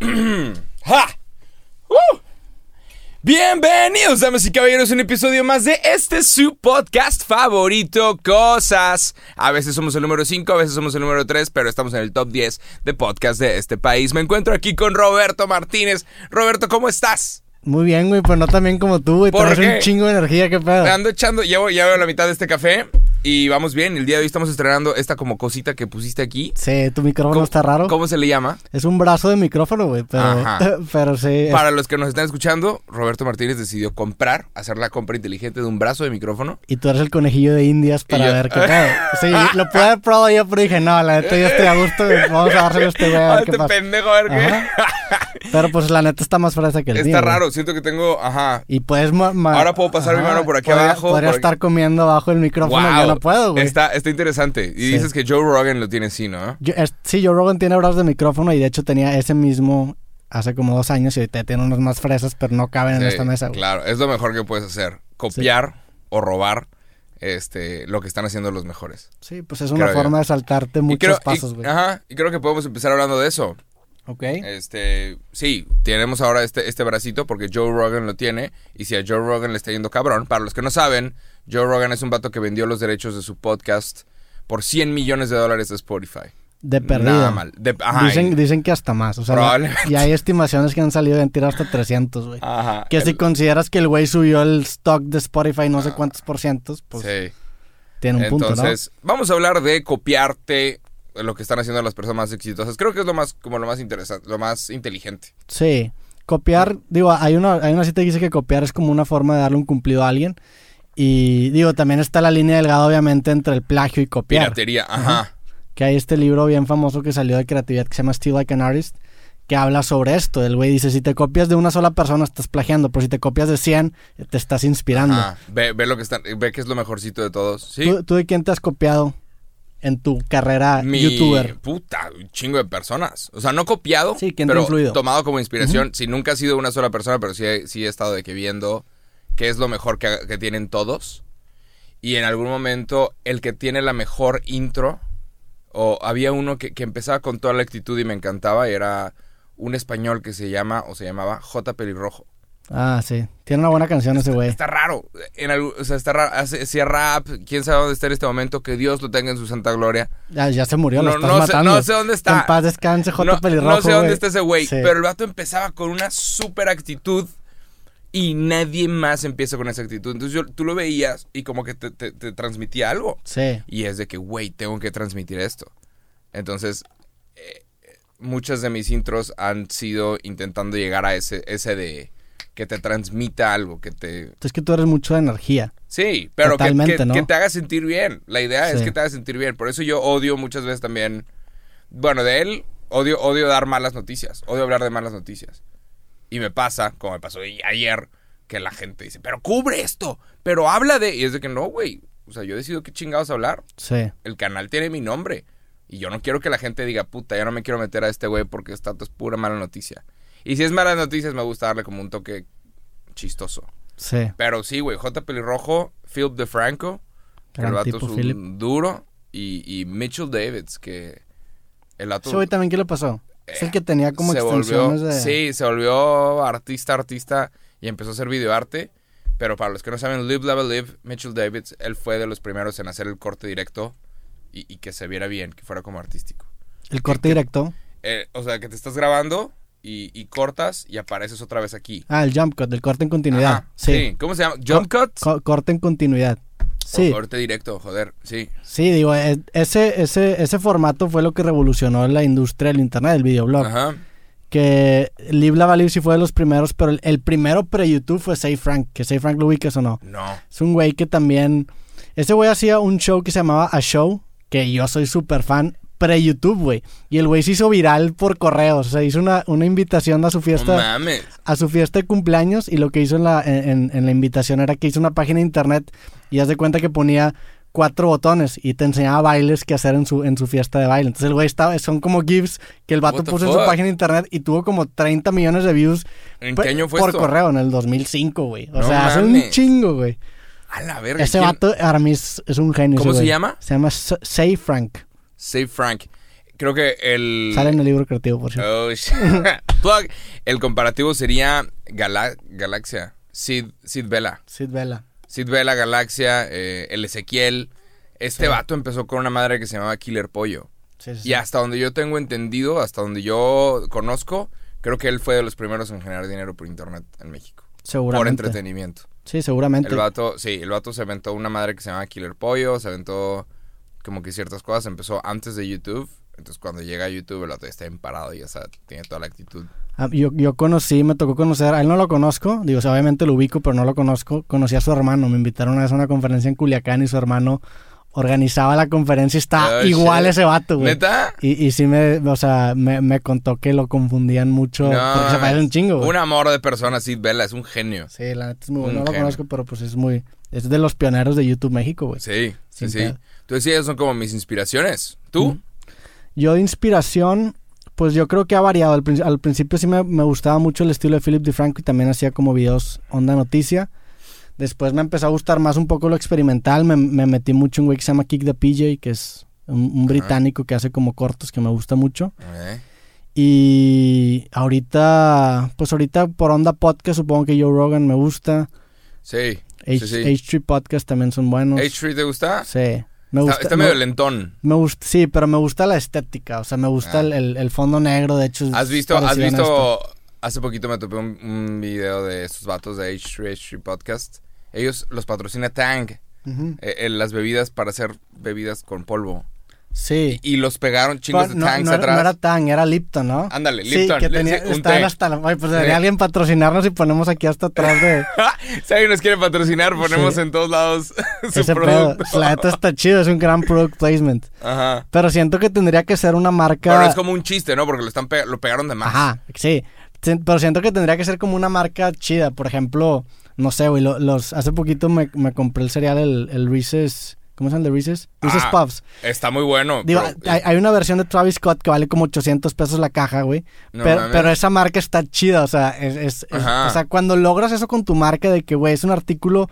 ¡Ja! ¡Uh! Bienvenidos, damas y caballeros, a un episodio más de este su podcast favorito, Cosas. A veces somos el número 5, a veces somos el número 3, pero estamos en el top 10 de podcast de este país. Me encuentro aquí con Roberto Martínez. Roberto, ¿cómo estás? Muy bien, güey, pero no tan bien como tú, güey. ¿Por qué? un chingo de energía, qué pedo. Me ando echando, llevo, ya veo la mitad de este café y vamos bien. El día de hoy estamos estrenando esta como cosita que pusiste aquí. Sí, tu micrófono ¿Cómo- está raro. ¿Cómo se le llama? Es un brazo de micrófono, güey, pero, Ajá. pero sí. es- Para los que nos están escuchando, Roberto Martínez decidió comprar, hacer la compra inteligente de un brazo de micrófono. Y tú eres el conejillo de indias para yo- ver qué pedo. Sí, lo pude haber probado yo, pero dije, no, la neta, yo estoy a gusto, vamos a dárselo a este güey a Ah, ver qué este pasa. pendejo, a ver qué. Pero pues la neta está más fresa que el mío, Está raro, siento que tengo, ajá. Y puedes... ma- ma- Ahora puedo pasar mi mano por aquí podría- abajo, Podría por aquí. estar comiendo abajo el micrófono, Wow. No puedo, güey. Está, está interesante. Y Sí. dices que Joe Rogan lo tiene así, ¿no? Yo- es- sí, Joe Rogan tiene brazos de micrófono y de hecho tenía ese mismo hace como dos años y ahorita tiene unos más fresas, pero no caben en esta mesa, güey. Claro, es lo mejor que puedes hacer. Copiar o robar este, lo que están haciendo los mejores. Sí, pues es una Creo yo. forma de saltarte muchos creo, pasos, güey. Ajá, y creo que podemos empezar hablando de eso. Ok. Este, sí, tenemos ahora este, este bracito porque Joe Rogan lo tiene. Y si a Joe Rogan le está yendo cabrón, para los que no saben, Joe Rogan es un vato que vendió los derechos de su podcast por 100 millones de dólares a Spotify. De perdido. Nada mal. De- ajá, dicen, dicen que hasta más. O sea, y hay estimaciones que han salido de tirar hasta 300, güey. Ajá. que si consideras que el güey subió el stock de Spotify no sé Ah, cuántos por cientos, pues sí. tiene un punto, Entonces, vamos a hablar de copiarte lo que están haciendo las personas más exitosas. Creo que es lo más, como lo más interesante, lo más inteligente. Sí. Copiar, digo, hay una, hay una cita que dice que copiar es como una forma de darle un cumplido a alguien. Y digo, también está la línea delgada, obviamente, entre el plagio y copiar. Piratería, ajá. que hay este libro bien famoso que salió de creatividad que se llama Still Like an Artist, que habla sobre esto. El güey dice, si te copias de una sola persona estás plagiando, pero si te copias de 100 te estás inspirando. Ajá. Ve, ve lo que están, ve que es lo mejorcito de todos. Sí. ¿Tú, tú de quién te has copiado en tu carrera Mi youtuber? puta, un chingo de personas. O sea, no copiado, Sí, ¿quién te ha pero influido? tomado como inspiración. Si nunca ha sido una sola persona, pero sí he, sí he estado de que viendo qué es lo mejor que, que tienen todos. Y en algún momento, el que tiene la mejor intro, o había uno que, que empezaba con toda la actitud y me encantaba, y era un español que se llama, o se llamaba J. Pelirrojo. Ah, sí. Tiene una buena canción ese güey. Está raro. En o sea, está raro. Hacía rap. Quién sabe dónde está en este momento. Que Dios lo tenga en su santa gloria. Ya, ya se murió, lo No, estás no sé- no sé dónde está. En paz descanse, J. no, Pelirrojo, no sé dónde está ese güey. Sí. Pero el vato empezaba con una super actitud. Y nadie más empieza con esa actitud. Entonces yo, tú lo veías y como que te, te- te transmitía algo. Sí. Y es de que, güey, tengo que transmitir esto. Entonces, eh, muchas de mis intros han sido intentando llegar a ese, ese de que te transmita algo, que te... Es que tú eres mucho de energía. Sí, pero que, ¿no? que te haga sentir bien. La idea es que te haga sentir bien. Por eso yo odio muchas veces también... Bueno, de él odio, odio dar malas noticias. Odio hablar de malas noticias. Y me pasa, como me pasó ayer, que la gente dice, pero cubre esto, pero habla de... Y es de que no, güey. O sea, yo decido qué chingados hablar. Sí. El canal tiene mi nombre. Y yo no quiero que la gente diga, puta, ya no me quiero meter a este güey porque esta es pura mala noticia. Y si es malas noticias, me gusta darle como un toque chistoso. Sí. Pero sí, güey, J. Pelirrojo, Philip DeFranco, que el vato tipo, es un Philip. duro, y, y Mitchell Davids, que el vato Ese güey también, ¿qué le pasó? Es el que tenía como se extensiones volvió, de... sí, se volvió artista, artista, y empezó a hacer videoarte. Pero para los que no saben, Live, Love, Live, Mitchell Davids, él fue de los primeros en hacer el corte directo y, y que se viera bien, que fuera como artístico. El corte directo. Eh, o sea, que te estás grabando y, y cortas y apareces otra vez aquí. Ah, el jump cut, el corte en continuidad. Ajá, sí. ¿Cómo se llama? ¿Jump cut? Co- corte en continuidad. Sí. O corte directo, joder, sí. Sí, digo, e- ese, ese, ese formato fue lo que revolucionó la industria del internet, del videoblog. Ajá. Que Live Lava Live sí fue de los primeros, pero el, el primero pre-YouTube fue Say Frank, que Say Frank lo ubicas o no. No. Es un güey que también... Ese güey hacía un show que se llamaba A Show, que yo soy súper fan, pre-YouTube, güey. Y el güey se hizo viral por correos, o sea, hizo una, una invitación a su No fiesta mames. a su fiesta de cumpleaños y lo que hizo en la, en, en la invitación era que hizo una página de internet y haz de cuenta que ponía cuatro botones y te enseñaba bailes que hacer en su, en su fiesta de baile. Entonces el güey estaba, son como GIFs que el vato puso en su página de internet y tuvo como 30 millones de views ¿En qué año fue por esto? correo, en el 2005, güey. O No sea, hace un chingo, güey. A la verga. Ese ¿quién? vato para mí es, un genio. ¿Cómo ese se llama? Se llama Say Frank. Save Frank. Creo que el... Sale en el libro creativo, por cierto. Oh, shit. El comparativo sería Gala- Galaxia. Sid, Sid Vela. Sid Vela. Sid Vela, Galaxia, eh, el Ezequiel. Este Sí. vato empezó con una madre que se llamaba Killer Pollo. Sí, sí, sí. Y hasta donde yo tengo entendido, hasta donde yo conozco, creo que él fue de los primeros en generar dinero por internet en México. Por Seguramente. entretenimiento. Sí, seguramente. El vato, sí, el vato se aventó una madre que se llama Killer Pollo, se aventó como que ciertas cosas, empezó antes de YouTube. Entonces cuando llega a YouTube, el ya está bien parado y ya está- tiene toda la actitud. Ah, Yo, yo conocí, me tocó conocer, a él no lo conozco, digo, o sea, obviamente lo ubico, pero no lo conozco. Conocí a su hermano, me invitaron una vez a una conferencia en Culiacán y su hermano organizaba la conferencia y está Oh, igual shit. ese vato, güey. ¿Neta? Y, y sí me, o sea, me, me contó que lo confundían mucho, porque se parece un chingo, güey. Un amor de persona, Sid Vela, es un genio. Sí, la neta es muy bueno. No lo conozco, pero pues es muy, es de los pioneros de YouTube México, güey. Sí, sí, Sin sí. Tú decías, son como mis inspiraciones. ¿Tú? Mm. Yo de inspiración, pues yo creo que ha variado. Al, prin- al principio sí me, me gustaba mucho el estilo de Philip DeFranco y también hacía como videos onda noticia. Después me empezó a gustar más un poco lo experimental. Me, me metí mucho en un güey que se llama Kick the PJ, que es un, un británico que hace como cortos que me gusta mucho. Y ahorita, pues ahorita por onda podcast supongo que Joe Rogan me gusta. Sí. H, Sí, sí. H3 Podcast también son buenos. ¿H3 te gusta? Sí. Me Está, gusta. está me- medio lentón. Me gusta, sí, pero me gusta la estética, o sea, me gusta Ah. el, el- el fondo negro, de hecho. ¿Has visto, has visto, hace poquito me topé un, un video de estos vatos de H3, H3 Podcast. Ellos los patrocina Tang, eh, eh, las bebidas para hacer bebidas con polvo. Sí. Y, los pegaron chingos Pero de Tangs no atrás. no era Tang, era Lipton, ¿no? Ándale, Sí, Lipton. que tenía, un té. hasta la... Ay, pues debería alguien patrocinarnos y ponemos aquí hasta atrás de si alguien nos quiere patrocinar, ponemos Sí. en todos lados su ese pedo. producto. La neta está chido, es un gran product placement. Ajá. Pero siento que tendría que ser una marca... Pero es como un chiste, ¿no? Porque lo, están pe- lo pegaron de más. Ajá, sí. Pero siento que tendría que ser como una marca chida. Por ejemplo, no sé, güey, lo- los... Hace poquito me, me compré el cereal, el, el Reese's... ¿Cómo se llama el de Reese's? Reese's Ah, Puffs. Está muy bueno. Digo, pero- hay, hay una versión de Travis Scott que vale como 800 pesos la caja, güey. No pero, pero esa marca está chida, o sea, es, es- o sea, cuando logras eso con tu marca de que, güey, es un artículo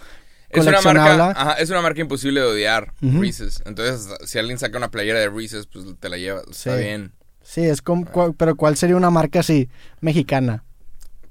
Es una marca, ajá, es una marca imposible de odiar. Reese's. Entonces, si alguien saca una playera de Reese's, pues te la lleva, está bien. Sí, es como, cua- pero ¿cuál sería una marca así, mexicana?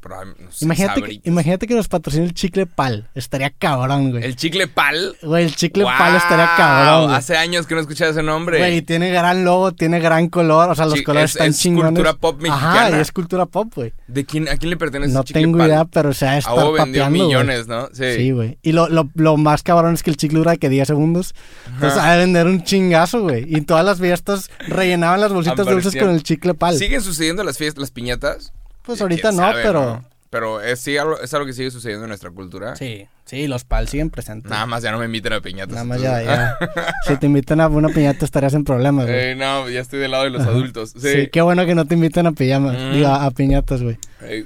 No sé, Imagínate que, imagínate que nos patrocine el chicle pal, estaría cabrón, güey. El chicle pal. Güey, el chicle ¡Wow! pal estaría cabrón, güey. Hace años que no escuchaba ese nombre. Güey, tiene gran logo, tiene gran color, o sea, los Sí, colores es- están es chingones. cultura pop Ajá, mexicana. y es cultura pop, güey. ¿De quién, ¿A quién le pertenece No ese chicle tengo pal? idea, pero se ha de A estar huevo vendió papeando, güey. millones, ¿no? Sí. Sí, güey. Y lo, lo, lo más cabrón es que el chicle dura que 10 segundos. Entonces ha de vender un chingazo, güey. Y todas las fiestas rellenaban las bolsitas dulces con el chicle pal. ¿Siguen sucediendo las fiestas, las piñatas? Pues ahorita no, sabe, pero... Pero es, sí, algo, es algo que sigue sucediendo en nuestra cultura. Sí, sí, los pal siguen presentes. Nada más ya no me inviten a piñatas. Nada más ya, ya. si te invitan a una piñata estarías en problemas, güey. Eh, no, ya estoy del lado de los adultos. Sí. Sí. qué bueno que no te inviten a pijamas. Mm. Digo, a, a piñatas, güey. Eh,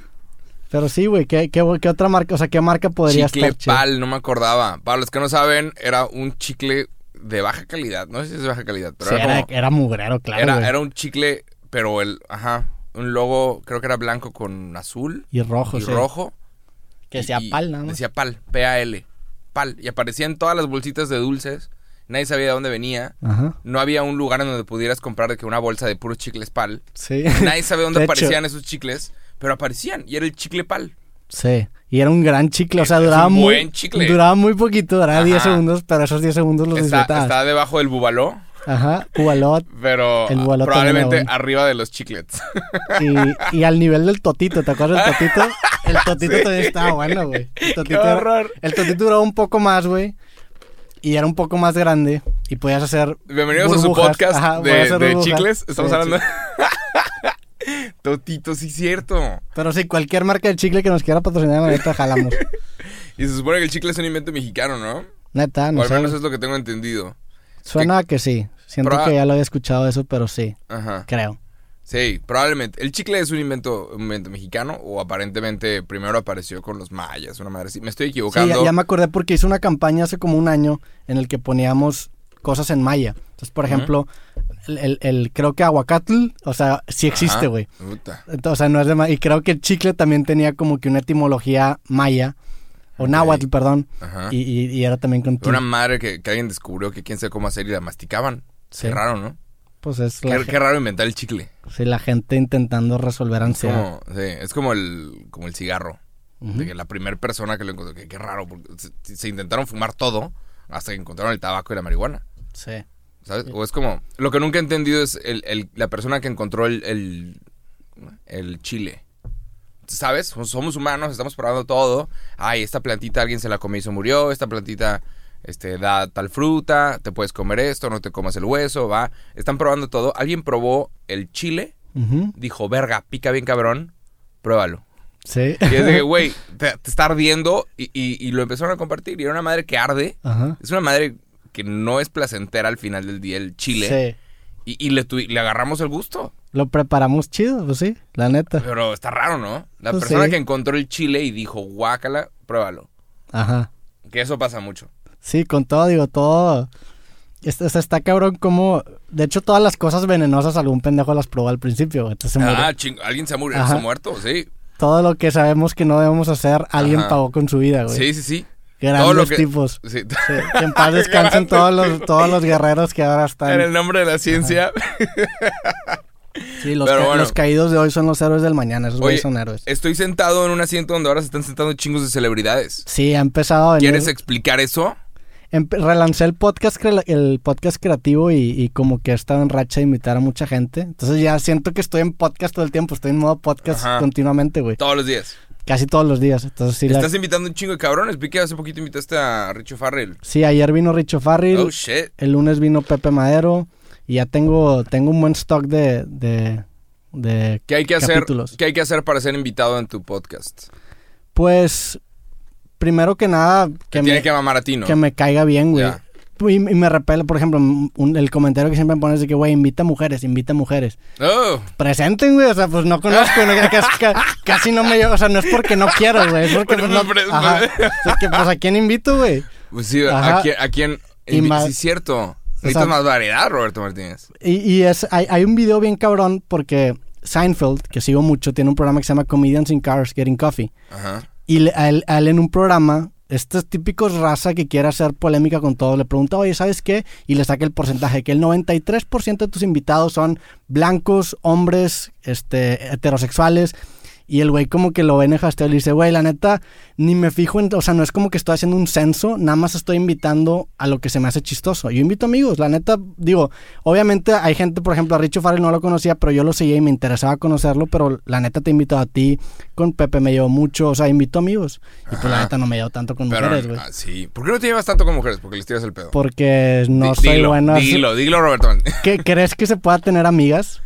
Pero sí, güey, ¿qué, qué, qué otra marca? O sea, ¿qué marca podría chicle estar chida? pal, no me acordaba. Para los que no saben, era un chicle de baja calidad. No sé si es de baja calidad, pero Sí, era, era, como- era mugrero, claro, era, güey. era un chicle, pero el, ajá, un logo, creo que era blanco con azul Y rojo, y sí. rojo. Que decía y- pal, nada más. Decía pal, P-A-L, pal. Y aparecían todas las bolsitas de dulces. Nadie sabía de dónde venía. Ajá, No había un lugar en donde pudieras comprar de que una bolsa de puros chicles pal. sí. Nadie sabe dónde De hecho. aparecían esos chicles, pero aparecían y era el chicle pal. Sí, y era un gran chicle, o sea, Es duraba un muy, buen chicle. duraba muy poquito, duraba Ajá. 10 segundos, pero esos 10 segundos los Está, disfrutabas. está debajo del bubaló, Ajá, Cubalot pero El probablemente arriba de los chiclets. y, y al nivel del totito, ¿te acuerdas del totito? El totito Sí. también estaba bueno, güey. El ¡Qué totito, era- horror! el totito duraba un poco más, güey, y era un poco más grande, y podías hacer Bienvenidos a su burbujas. podcast Ajá, de, hacer de burbujas. chicles. Estamos Sí, hablando. sí. Totito, sí, cierto. Pero sí, cualquier marca de chicle que nos quiera patrocinar, neta, jalamos. Y se supone que el chicle es un invento mexicano, ¿no? Neta, no o al sé. menos es lo que tengo entendido. Suena a que sí. Siento Proba- que ya lo había escuchado eso, pero sí, Ajá. creo. Sí, probablemente. ¿El chicle es un invento, un invento mexicano o aparentemente primero apareció con los mayas? Una madre así. Me estoy Sí, equivocando. ya, ya me acordé porque hice una campaña hace como un año en el que poníamos cosas en maya. Entonces, por ejemplo, el, el- el- creo que aguacatl, o sea, sí existe, güey. O sea, no es de Y creo que el chicle también tenía como que una etimología maya, o náhuatl, perdón, Ajá. y, y- y era también con Una madre que, que alguien descubrió que quién sabe cómo hacer y la masticaban. Sí. Qué raro, ¿no? Pues es la, Qué, qué raro inventar el chicle. sí, la gente intentando resolver Es ansiedad. como, sí, es como el, como el cigarro. De que la primera persona que lo encontró, que qué raro, porque se, se intentaron fumar todo hasta que encontraron el tabaco y la marihuana. Sí. ¿Sabes? O es como, lo que nunca he entendido es el, el- la persona que encontró el, el, el chile. ¿Sabes? Somos humanos, estamos probando todo. Ay, esta plantita alguien se la comió y se murió. Esta plantita este, da tal fruta. Te puedes comer esto, no te comas el hueso, va. Están probando todo. Alguien probó el chile. Dijo, verga, pica bien cabrón. Pruébalo. Sí. Y es de que, güey, te, te está ardiendo. Y, y- y lo empezaron a compartir. Y era una madre que arde. Ajá. Es una madre que no es placentera al final del día el chile. Sí. Y, y le, agarramos el gusto. Lo preparamos chido, pues sí, la neta. Pero está raro, ¿no? La Pues persona sí. que encontró el chile y dijo, guácala, pruébalo. Ajá. Que eso pasa mucho. Sí, con todo, digo, todo. Este, este está cabrón como. De hecho, todas las cosas venenosas algún pendejo las probó al principio. güey. Entonces se murió. Ah, ching, alguien se ha, murido, se ha muerto, sí. Todo lo que sabemos que no debemos hacer, alguien Ajá. pagó con su vida, güey. Sí, sí, sí. Grandes que- tipos. Sí. Sí, que en paz descansen todos los, todos los guerreros que ahora están. En el nombre de la ciencia. Sí, los, Pero ca- bueno. los caídos de hoy son los héroes del mañana. Esos Oye, son héroes. estoy sentado en un asiento donde ahora se están sentando chingos de celebridades. Sí, ha empezado a venir. ¿Quieres explicar eso? Relancé el podcast, el podcast creativo y, y como que he estado en racha de invitar a mucha gente. Entonces ya siento que estoy en podcast todo el tiempo. Estoy en modo podcast Ajá. continuamente, güey. Todos los días. Casi todos los días. Entonces sí, la- Estás invitando un chingo de cabrones. Vi que hace poquito invitaste a Richo Farrell. sí ayer vino Richo Farrell. Oh, shit. El lunes vino Pepe Madero. Y ya tengo, tengo un buen stock de, de, de ¿Qué hay que hacer? capítulos. ¿Qué hay que hacer para ser invitado en tu podcast? Pues, primero que nada, que tiene me, que mamar a ti, ¿no? que me caiga bien, güey. Ya. Y, y me repele, por ejemplo, un- el comentario que siempre me pones de que, güey, invita mujeres, invita mujeres. Oh, Presenten, güey, o sea, pues no conozco, no, casi, ca- casi no me llevo, o sea, no es porque no quiero, güey, es porque pues, no, ajá. Es que, pues, ¿a quién invito, güey? pues sí, Ajá. ¿a quién? A quién Y más- sí, es cierto. Necesitas sea- más variedad, Roberto Martínez. Y, y es, hay, hay un video bien cabrón porque Seinfeld, que sigo mucho, tiene un programa que se llama Comedians in Cars Getting Coffee. Ajá. Y a, él, a él en un programa, estos típicos raza que quiere hacer polémica con todo, le pregunta, oye, ¿sabes qué? Y le saca el porcentaje, que el 93% de tus invitados son blancos, hombres, este, heterosexuales. Y el güey como que lo ve en el y le dice, güey, la neta, ni me fijo en... O sea, no es como que estoy haciendo un censo, nada más estoy invitando a lo que se me hace chistoso. Yo invito amigos, la neta, digo, obviamente hay gente, por ejemplo, a Richo Farrell no lo conocía, pero yo lo seguía y me interesaba conocerlo, pero la neta te invito a ti, con Pepe me llevo mucho, o sea, invito amigos. Y pues la Ajá. neta no me llevo tanto con Pero, mujeres, güey. ah, sí. ¿Por qué no te llevas tanto con mujeres? Porque les tiras el pedo. Porque no Di- soy dilo, bueno. así- Dilo, dilo, Roberto. ¿Qué, ¿Crees que se pueda tener amigas?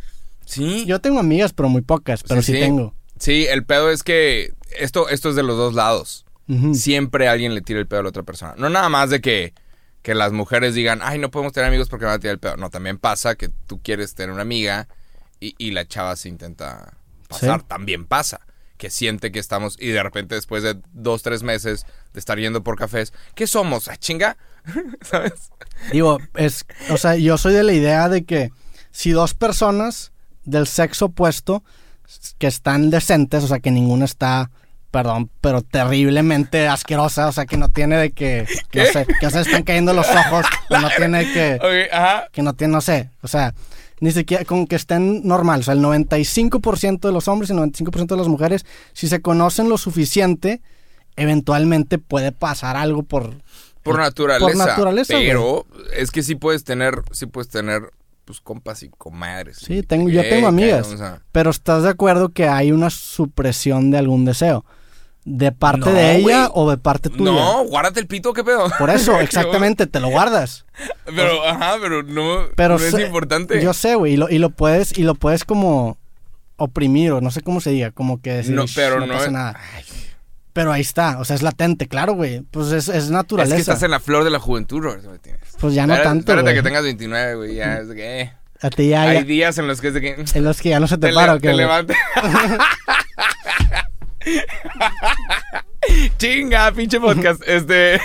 Sí. Yo tengo amigas, pero muy pocas, pero sí, sí. tengo. Sí, el pedo es que esto, esto es de los dos lados. Siempre alguien le tira el pedo a la otra persona. No nada más de que, que las mujeres digan, ay, no podemos tener amigos porque me van a tirar el pedo. No, también pasa que tú quieres tener una amiga y, y la chava se intenta pasar. Sí. También pasa. Que siente que estamos, y de repente después de dos, tres meses de estar yendo por cafés, ¿qué somos? ¿A chinga? ¿Sabes? Digo, es, o sea, yo soy de la idea de que si dos personas del sexo opuesto que están decentes, o sea, que ninguna está, perdón, pero terriblemente asquerosa, o sea, que no tiene de que, no sé, que se están cayendo los ojos, que no tiene de que, ajá. que no tiene, no sé, o sea, ni siquiera con que estén normal, o sea, el 95% de los hombres y el 95% de las mujeres, si se conocen lo suficiente, eventualmente puede pasar algo por... Por naturaleza. Por naturaleza, Pero es que sí puedes tener, sí puedes tener, pues, compas y comadres. Sí, Y- tengo, yo tengo amigas. Pero estás de acuerdo que hay una supresión de algún deseo. ¿De parte No, de ella o de parte tuya? No, guárdate el pito, ¿qué pedo? Por eso, exactamente, te lo guardas. Pero, ajá, pero no, Pero no es sé- importante. Yo sé, güey, y lo, y lo puedes, y lo puedes como oprimir, o no sé cómo se diga, como que decir, no, "Shh, pero no, no, pasa es- nada. Ay, Pero ahí está, o sea, es latente, claro, güey. Pues es, es es naturaleza. que estás en la flor de la juventud, Martínez. Pues ya no Espérate- tanto, Espérate güey. que tengas 29, güey, ya es de que... eh. A ti ya, Hay ya- días en los que es de que... en los que ya no se te, Te, para, le- ¿o qué, te levantas... Chinga, pinche podcast. Este...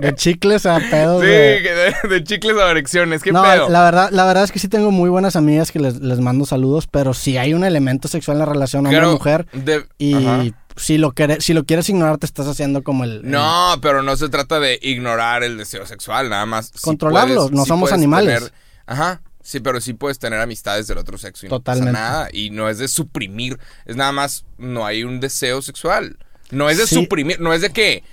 De chicles a pedos sí, de... chicles a erecciones. ¿Qué no, pedo? la verdad, la verdad es que sí tengo muy buenas amigas que les, les mando saludos, pero si hay un elemento sexual en la relación hombre-mujer de- y Ajá. Si lo, quere- si lo quieres ignorar te estás haciendo como el... el- No, pero no se trata de ignorar el deseo sexual, nada más. Controlarlo, puedes- no somos animales. tener- Ajá. Sí, pero sí puedes tener amistades del otro sexo y Totalmente. no pasa nada. Y no es de suprimir, es nada más, no hay un deseo sexual. No es de Sí. suprimir, no es de que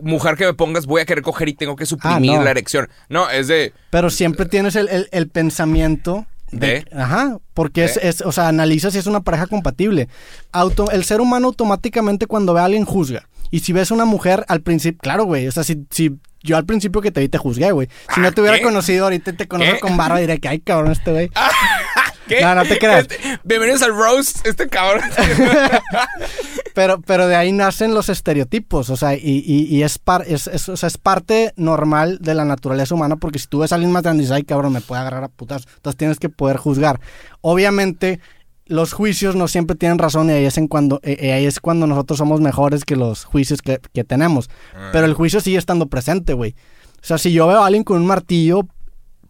mujer que me pongas voy a querer coger y tengo que suprimir Ah, no. la erección. No, es de, Pero siempre tienes el, el- el pensamiento de... ¿De? Ajá, porque es, ¿De? es, o sea, analiza si es una pareja compatible. Auto, el ser humano automáticamente cuando ve a alguien juzga. Y si ves una mujer al principio, claro, güey, o sea, si, si yo al principio que te vi te juzgué, güey. Si no Ah, te hubiera ¿qué? conocido ahorita te conozco ¿Qué? con barba, diré que, ay, cabrón, este güey. ¿qué? No, no te creas. Este- bienvenidos al roast, este cabrón. Pero, pero de ahí nacen los estereotipos, o sea, y, y- y es, par- es, es- o sea, es parte normal de la naturaleza humana, porque si tú ves a alguien más grande y dices, ay, cabrón, me puede agarrar a putas, entonces tienes que poder juzgar. Obviamente, los juicios no siempre tienen razón y ahí es, en cuando, eh, eh, ahí es cuando nosotros somos mejores que los juicios que, que tenemos. Pero el juicio sigue estando presente, güey. O sea, si yo veo a alguien con un martillo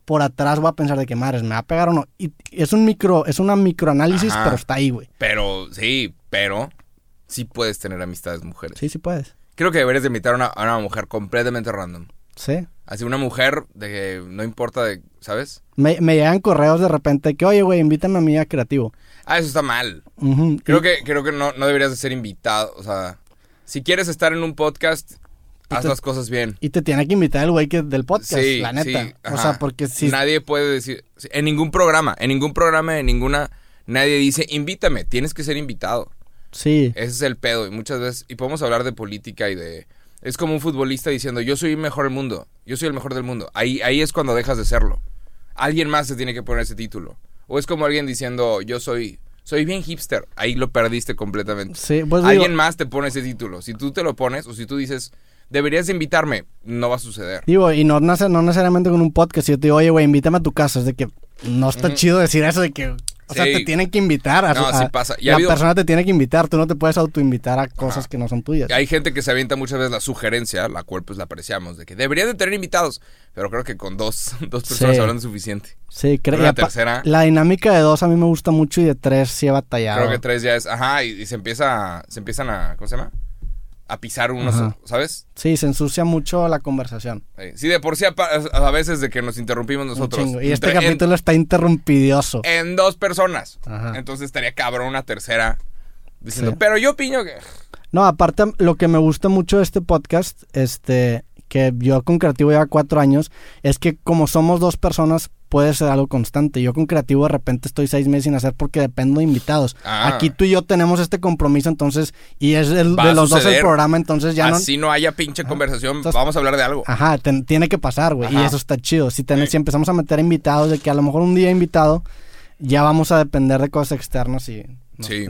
por atrás, voy a pensar de que madres, me va a pegar o no. Y es un micro, es una microanálisis, Ajá. pero está ahí, güey. pero, sí, pero sí puedes tener amistades mujeres. Sí, sí puedes. Creo que deberías de invitar a una, a una mujer completamente random. Sí. Así una mujer de que no importa de, ¿sabes? Me, me llegan correos de repente que, oye, güey, invítame a mí a creativo. Ah, eso está mal. Creo Y- que, creo que no, no deberías de ser invitado. O sea, si quieres estar en un podcast, haz te- las cosas bien. Y te tiene que invitar el güey que del podcast, Sí, la neta. sí, o sea, porque si... Nadie puede decir... En ningún programa, en ningún programa, en ninguna... Nadie dice, invítame, tienes que ser invitado. Sí, Ese es el pedo. Y muchas veces... Y podemos hablar de política y de... Es como un futbolista diciendo, yo soy el mejor del mundo. Yo soy el mejor del mundo. Ahí, ahí es cuando dejas de serlo. Alguien más se tiene que poner ese título. O es como alguien diciendo, yo soy... Soy bien hipster. Ahí lo perdiste completamente. sí, pues digo, Alguien más te pone ese título. Si tú te lo pones o si tú dices, deberías de invitarme, no va a suceder. digo, y no, no necesariamente con un podcast. Yo te digo, oye, güey, invítame a tu casa. Es de que no está chido decir eso de que... O sea, te tienen que invitar. A, No, a- sí pasa. Y la habido- persona te tiene que invitar. Tú no te puedes autoinvitar a cosas que no son tuyas. Hay gente que se avienta muchas veces la sugerencia, la cual pues la apreciamos, de que deberían de tener invitados. Pero creo que con dos, dos personas Sí. hablando es suficiente. Sí, creo Pero la tercera- La dinámica de dos a mí me gusta mucho y de tres sí he batallado. Creo que tres ya es, ajá, y, y se empieza, se empiezan a, ¿cómo se llama? A pisar unos, Ajá. ¿sabes? Sí, se ensucia mucho la conversación. Eh, Sí, de por sí a, veces de que nos interrumpimos nosotros. Y este Entre- en- capítulo está interrumpidioso. en dos personas. Ajá. Entonces estaría cabrón una tercera diciendo, Sí. pero yo opino que... No, aparte, lo que me gusta mucho de este podcast, este, que yo con Creativo lleva cuatro años, es que como somos dos personas, puede ser algo constante. Yo con Creativo de repente estoy seis meses sin hacer porque dependo de invitados. Ah. Aquí tú y yo tenemos este compromiso, entonces, y es el- de los dos el programa, entonces ya no... Así no haya pinche conversación, Entonces- vamos a hablar de algo. Ajá, tiene que pasar, güey. Y eso está chido. Si, ten- Sí. si empezamos a meter invitados, de que a lo mejor un día invitado, ya vamos a depender de cosas externas y no Sí. está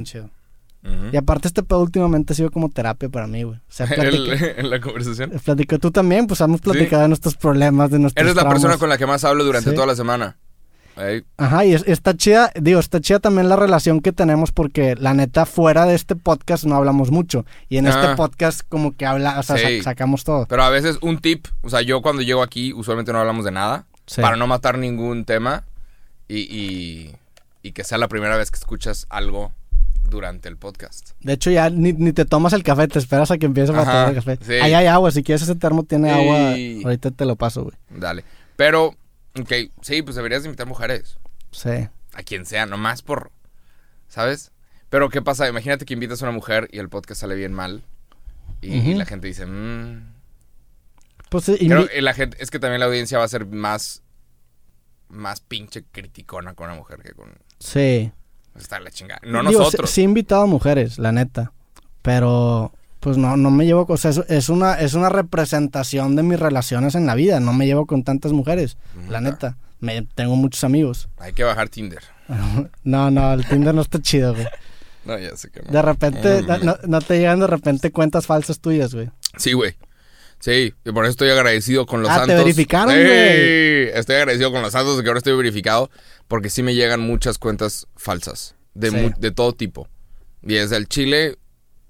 Y aparte este pedo últimamente ha sido como terapia para mí, güey. O sea, en la conversación. platico- tú también, pues hemos platicado de nuestros problemas, de nuestros Eres la traumas. persona con la que más hablo durante Sí. toda la semana. Ajá, y es- está chida, digo, está chida también la relación que tenemos porque la neta fuera de este podcast no hablamos mucho. Y en este Ah. podcast como que habla, o sea, Sí. sa- sacamos todo. Pero a veces un tip, o sea, yo cuando llego aquí usualmente no hablamos de nada, Sí. para no matar ningún tema y, y, y que sea la primera vez que escuchas algo durante el podcast. De hecho, ya ni, ni te tomas el café, te esperas a que empiece a tomar el café. sí. Ahí hay agua, si quieres ese termo tiene Y- agua, ahorita te lo paso, güey. Dale. Pero, ok, sí, pues deberías de invitar mujeres. Sí. A quien sea, nomás por, ¿sabes? Pero ¿qué pasa? Imagínate que invitas a una mujer y el podcast sale bien mal. Y, la gente dice, mmm... Pues sí, Creo invi- que la gente, es que también la audiencia va a ser más, más pinche criticona con una mujer que con... sí. Está la chingada. No Digo, nosotros. Sí, sí he invitado a mujeres, la neta. Pero, pues no, no me llevo, o sea, es, una, es una representación de mis relaciones en la vida. No me llevo con tantas mujeres, la Neta. Me, tengo muchos amigos. Hay que bajar Tinder. no, no, el Tinder no está chido, güey. No, ya sé que no. De repente, Mm. no- no te llegan de repente cuentas falsas tuyas, güey. Sí, güey. Sí, y por eso estoy agradecido con los Ah, te santos. verificaron, Sí. Estoy agradecido con los santos de que ahora estoy verificado porque sí me llegan muchas cuentas falsas de, Sí. de todo tipo. Y desde el Chile,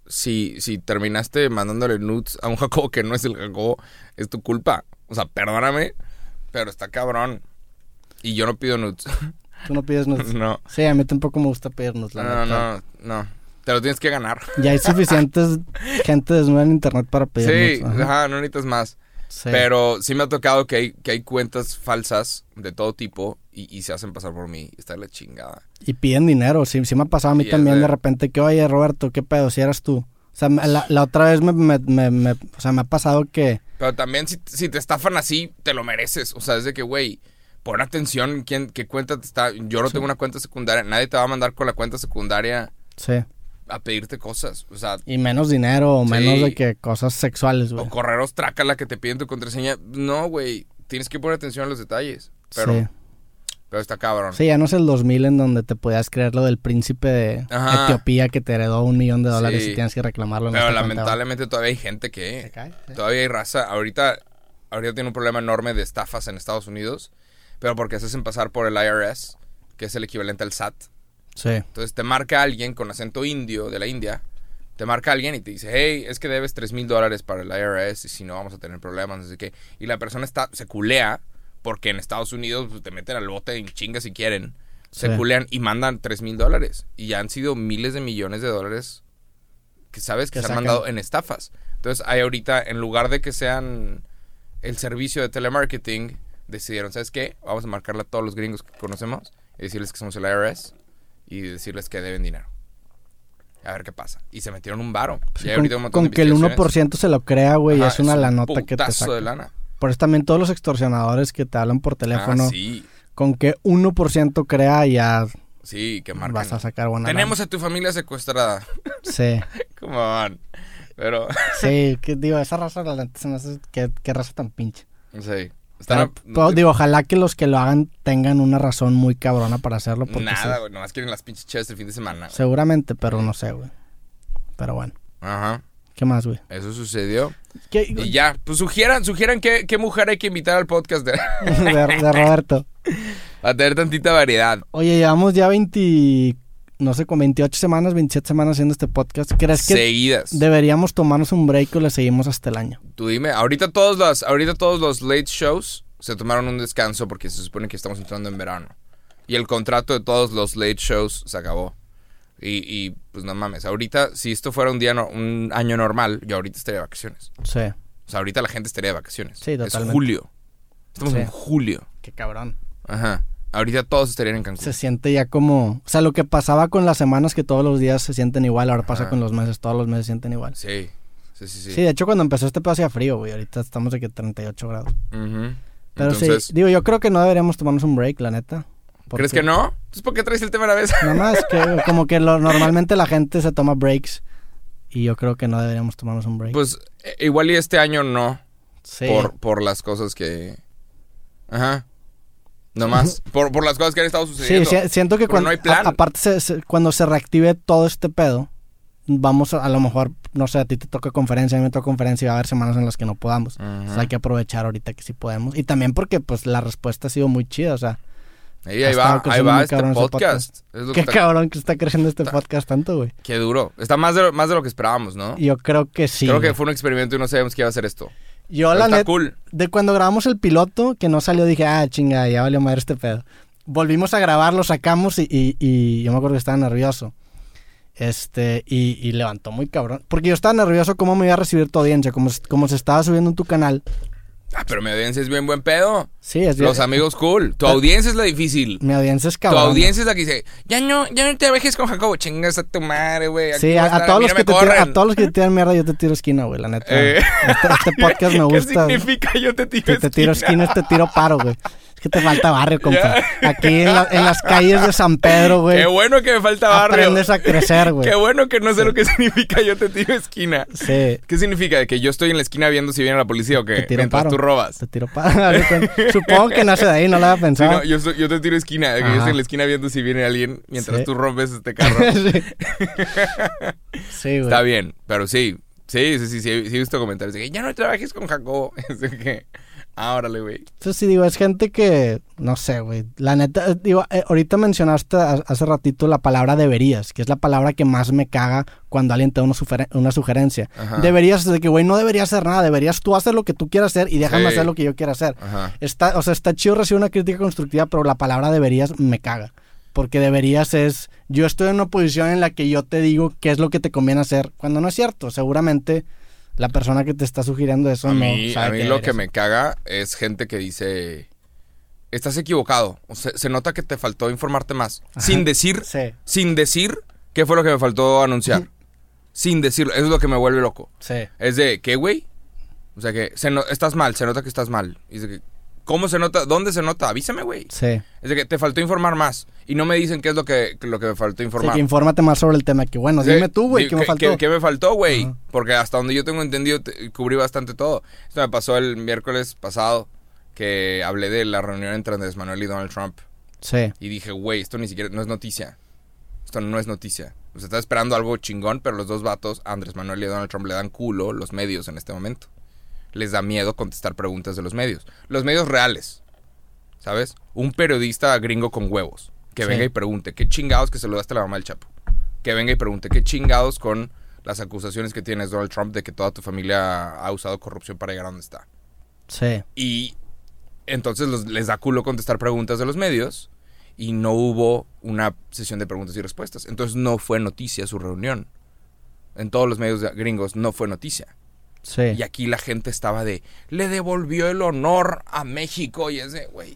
si, si terminaste mandándole nudes a un Jacobo que no es el Jacobo, es tu culpa. O sea, perdóname, pero está cabrón. Y yo no pido nudes. Tú no pides nudes. no. Sí, a mí tampoco me gusta pedirnos, la No, neta. no, no. Te lo tienes que ganar. Ya hay suficientes gente desnuda en internet para pedir Sí. Ajá. ajá, no necesitas más. Sí. Pero sí me ha tocado que hay, que hay cuentas falsas de todo tipo y, y se hacen pasar por mí. Está la chingada. Y piden dinero. Sí, sí me ha pasado a mí Y también de- de repente que, oye, Roberto, ¿qué pedo? Si eras tú. O sea, me- la, la otra vez me, me- me- me- o sea, me ha pasado que... Pero también si, si te estafan así, te lo mereces. O sea, es de que, güey, pon atención quién, qué cuenta te está... Yo no tengo una cuenta secundaria. Nadie te va a mandar con la cuenta secundaria Sí. A pedirte cosas. O sea, Y menos dinero o Sí. menos de que cosas sexuales, güey. o correros trácala que te piden tu contraseña. No, güey. Tienes que poner atención a los detalles. Pero, sí. pero está cabrón. Sí, ya no es el 2000 en donde te podías creer lo del príncipe de Ajá. Etiopía que te heredó un millón de dólares Sí. y tienes que reclamarlo. en Pero esta cuenta, lamentablemente todavía hay gente ¿Se que... cae? Sí. Todavía hay raza. Ahorita, ahorita tiene un problema enorme de estafas en Estados Unidos. Pero porque se hacen pasar por el IRS, que es el equivalente al SAT. Sí. Entonces te marca alguien con acento indio de la India. Te marca alguien y te dice, hey, es que debes 3 mil dólares para el IRS y si no vamos a tener problemas, no sé qué. Y la persona está, se culea porque en Estados Unidos pues, te meten al bote en chinga si quieren. Se Sí. culean y mandan 3 mil dólares. Y ya han sido miles de millones de dólares que sabes que Que se han mandado en estafas. Entonces hay ahorita, en lugar de que sean el servicio de telemarketing, decidieron, ¿sabes qué? Vamos a marcarle a todos los gringos que conocemos y decirles que somos el IRS y decirles que deben dinero. A ver qué pasa. Y se metieron un varo. Y hay con un que el investigaciones. 1% se lo crea, güey, Ajá, es una un la nota que te putazo de saca. lana. Por eso también todos los extorsionadores que te hablan por teléfono, Ah, sí. con que 1% crea ya Sí, que marcan. vas a sacar buena Tenemos a tu familia secuestrada. Sí, Come on. Pero, sí, que digo, esa raza, la neta, se me hace, qué, qué raza tan pinche. sí. Están Pero, a- pero, digo, ojalá que los que lo hagan tengan una razón muy cabrona para hacerlo. Porque Nada, sí, güey. Nomás quieren las pinches chéves el fin de semana. seguramente, pero no sé, güey. Pero bueno, Ajá. ¿qué más, güey? Eso sucedió. ¿Qué- Y ya, pues sugieran, sugieran qué, qué mujer hay que invitar al podcast de, de, de Roberto. a tener tantita variedad. Oye, llevamos ya 20, no sé, con 28 semanas, 27 semanas haciendo este podcast. ¿Crees que Seguidas. deberíamos tomarnos un break o le seguimos hasta el año? Tú dime, ahorita todos los, ahorita todos los late shows se tomaron un descanso porque se supone que estamos entrando en verano. Y el contrato de todos los late shows se acabó. Y, y, pues no mames, ahorita si esto fuera un día no- un año normal, yo ahorita estaría de vacaciones. Sí, O sea, ahorita la gente estaría de vacaciones. Sí, Es totalmente. julio. Estamos Sí. en julio. qué cabrón. Ajá. Ahorita todos estarían en Cancún. Se siente ya como... O sea, lo que pasaba con las semanas que todos los días se sienten igual, ahora pasa con los meses, todos los meses se sienten igual. Sí. Sí, sí, sí. Sí, de hecho cuando empezó este pedo hacía frío, güey. Ahorita estamos de que 38 grados. Ujú. Pero Entonces, sí, digo, yo creo que no deberíamos tomarnos un break, la neta. ¿crees que no? Entonces, ¿por qué traes el tema a la vez? Nada más que como que lo- normalmente la gente se toma breaks y yo creo que no deberíamos tomarnos un break. Pues eh, igual y este año no. sí. por, por las cosas que... Ajá. No más. por, por las cosas que han estado Sí, sucediendo. si- siento que Pero cuando, no hay plan. a- aparte se- se- cuando se reactive todo este pedo, vamos a, a lo mejor, no sé, a ti te toca conferencia, a mí me toca conferencia y va a haber semanas en las que no podamos. Sea, hay que aprovechar ahorita que sí podemos. Y también porque pues la respuesta ha sido muy chida, o sea, Ahí, va, ahí va este podcast. Es lo que qué está- cabrón que está creciendo este podcast tanto, güey. Qué duro. Está más de, lo- más de lo que esperábamos, ¿no? Yo creo que sí. Creo que fue un experimento y no sabíamos que iba a hacer esto. Yo Pero la neta, cool. de cuando grabamos el piloto, que no salió, dije, ah, chinga, ya valió madre este pedo. Volvimos a grabar, lo sacamos y, y- y yo me acuerdo que estaba nervioso. Este, y, y levantó muy cabrón. Porque yo estaba nervioso cómo me iba a recibir tu audiencia, como, como se estaba subiendo en tu canal. Ah, pero mi audiencia es bien buen pedo. Sí, es bien. Los amigos cool. Tu audiencia es la difícil. Mi audiencia es Tu cabrón. audiencia es la que dice, ya no, ya no te dejes con Jacobo, chingas a tu madre, güey. Sí, a, todos los que te tiran, a corren". todos los que te tiran mierda, yo te tiro esquina, güey, la neta. Eh. Este, este podcast me gusta. ¿Qué significa yo te tiro Que te tiro esquina? esquina, te tiro paro, güey. Que te falta barrio, compa. Aquí en, la- en las calles de San Pedro, güey. Qué bueno que me falta barrio. Aprendes a crecer, güey. Qué bueno que no sé lo que significa yo te tiro esquina. Sí. ¿Qué significa? ¿De que yo estoy en la esquina viendo si viene la policía o Te qué? tiro Mientras paro. tú robas. Te tiro paro. Supongo que nace de ahí, no lo había Sí, pensado. no, yo, yo te tiro esquina, yo estoy en la esquina viendo si viene alguien mientras Sí. tú rompes este carro. sí. Sí, güey. Está bien, pero sí. Sí, sí, sí, sí, he- sí he visto comentarios de que ya no trabajes con Jacobo. Es de que, ah, órale, güey. Entonces, sí, digo, es gente que, no sé, güey. La neta, digo, eh, ahorita mencionaste ha- hace ratito la palabra deberías, que es la palabra que más me caga cuando alguien te da una, suferen- una sugerencia. Ajá. Deberías, de que, güey, no deberías hacer nada, deberías tú hacer lo que tú quieras hacer y déjame Sí. hacer lo que yo quiera hacer. Ajá. Está, o sea, está chido recibir una crítica constructiva, pero la palabra deberías me caga. Porque deberías es, yo estoy en una posición en la que yo te digo qué es lo que te conviene hacer, cuando no es cierto. Seguramente la persona que te está sugiriendo eso a no mí, sabe a mí lo eres. que me caga es gente que dice, estás equivocado. O sea, se nota que te faltó informarte más. Ajá. Sin decir, Sí, sin decir qué fue lo que me faltó anunciar. sin decirlo. Eso es lo que me vuelve loco. sí. Es de, ¿qué, güey? O sea que se no- estás mal, se nota que estás mal. Y que, ¿cómo se nota? ¿Dónde se nota? Avísame, güey. Sí. Es de que te faltó informar más. Y no me dicen qué es lo que, lo que me faltó Sí, informar. que infórmate más sobre el tema. Que bueno, dime Sí, tú, güey, ¿qué me faltó? ¿Qué, qué me faltó, güey? Porque hasta donde yo tengo entendido, te- cubrí bastante todo. Esto me pasó el miércoles pasado, que hablé de la reunión entre Andrés Manuel y Donald Trump. Sí, Y dije, güey, esto ni siquiera, no es noticia. Esto no es noticia. O sea, está esperando algo chingón, pero los dos vatos, Andrés Manuel y Donald Trump, le dan culo los medios en este momento. Les da miedo contestar preguntas de los medios. Los medios reales, ¿sabes? Un periodista gringo con huevos, que Sí. venga y pregunte, ¿qué chingados que se lo daste a la mamá del Chapo? Que venga y pregunte, ¿qué chingados con las acusaciones que tienes Donald Trump de que toda tu familia ha usado corrupción para llegar a donde está? sí. Y entonces los- les da culo contestar preguntas de los medios y no hubo una sesión de preguntas y respuestas. Entonces no fue noticia su reunión. En todos los medios gringos no fue noticia. Sí. Y aquí la gente estaba de, le devolvió el honor a México y es de, güey.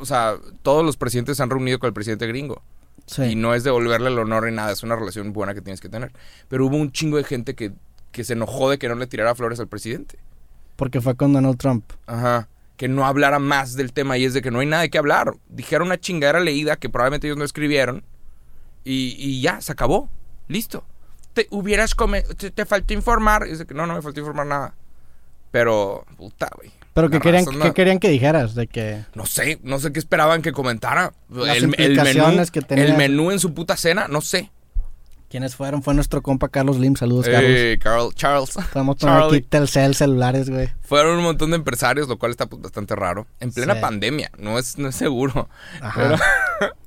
O sea, todos los presidentes se han reunido con el presidente gringo. sí. Y no es devolverle el honor ni nada, es una relación buena que tienes que tener. Pero hubo un chingo de gente que, que se enojó de que no le tirara flores al presidente. Porque fue con Donald Trump. Ajá. Que no hablara más del tema y es de que no hay nada de qué hablar. Dijeron una chingadera leída que probablemente ellos no escribieron y, y ya, se acabó. Listo. Te hubieras come te, te faltó informar. Y es de que no, no me faltó informar nada. Pero, puta, güey. Pero ¿qué La querían, qué querían que dijeras? De que... No sé, no sé qué esperaban que comentara. Las el, el menú, que tenía. el menú en su puta cena, no sé. ¿Quiénes fueron? Fue nuestro compa Carlos Lim. Saludos, Carlos. Eh, Carl, Charles. Poner Charlie. aquí Telcel celulares, güey. Fueron un montón de empresarios, lo cual está pues, bastante raro. En plena Sí. pandemia, no es, no es seguro. Ajá.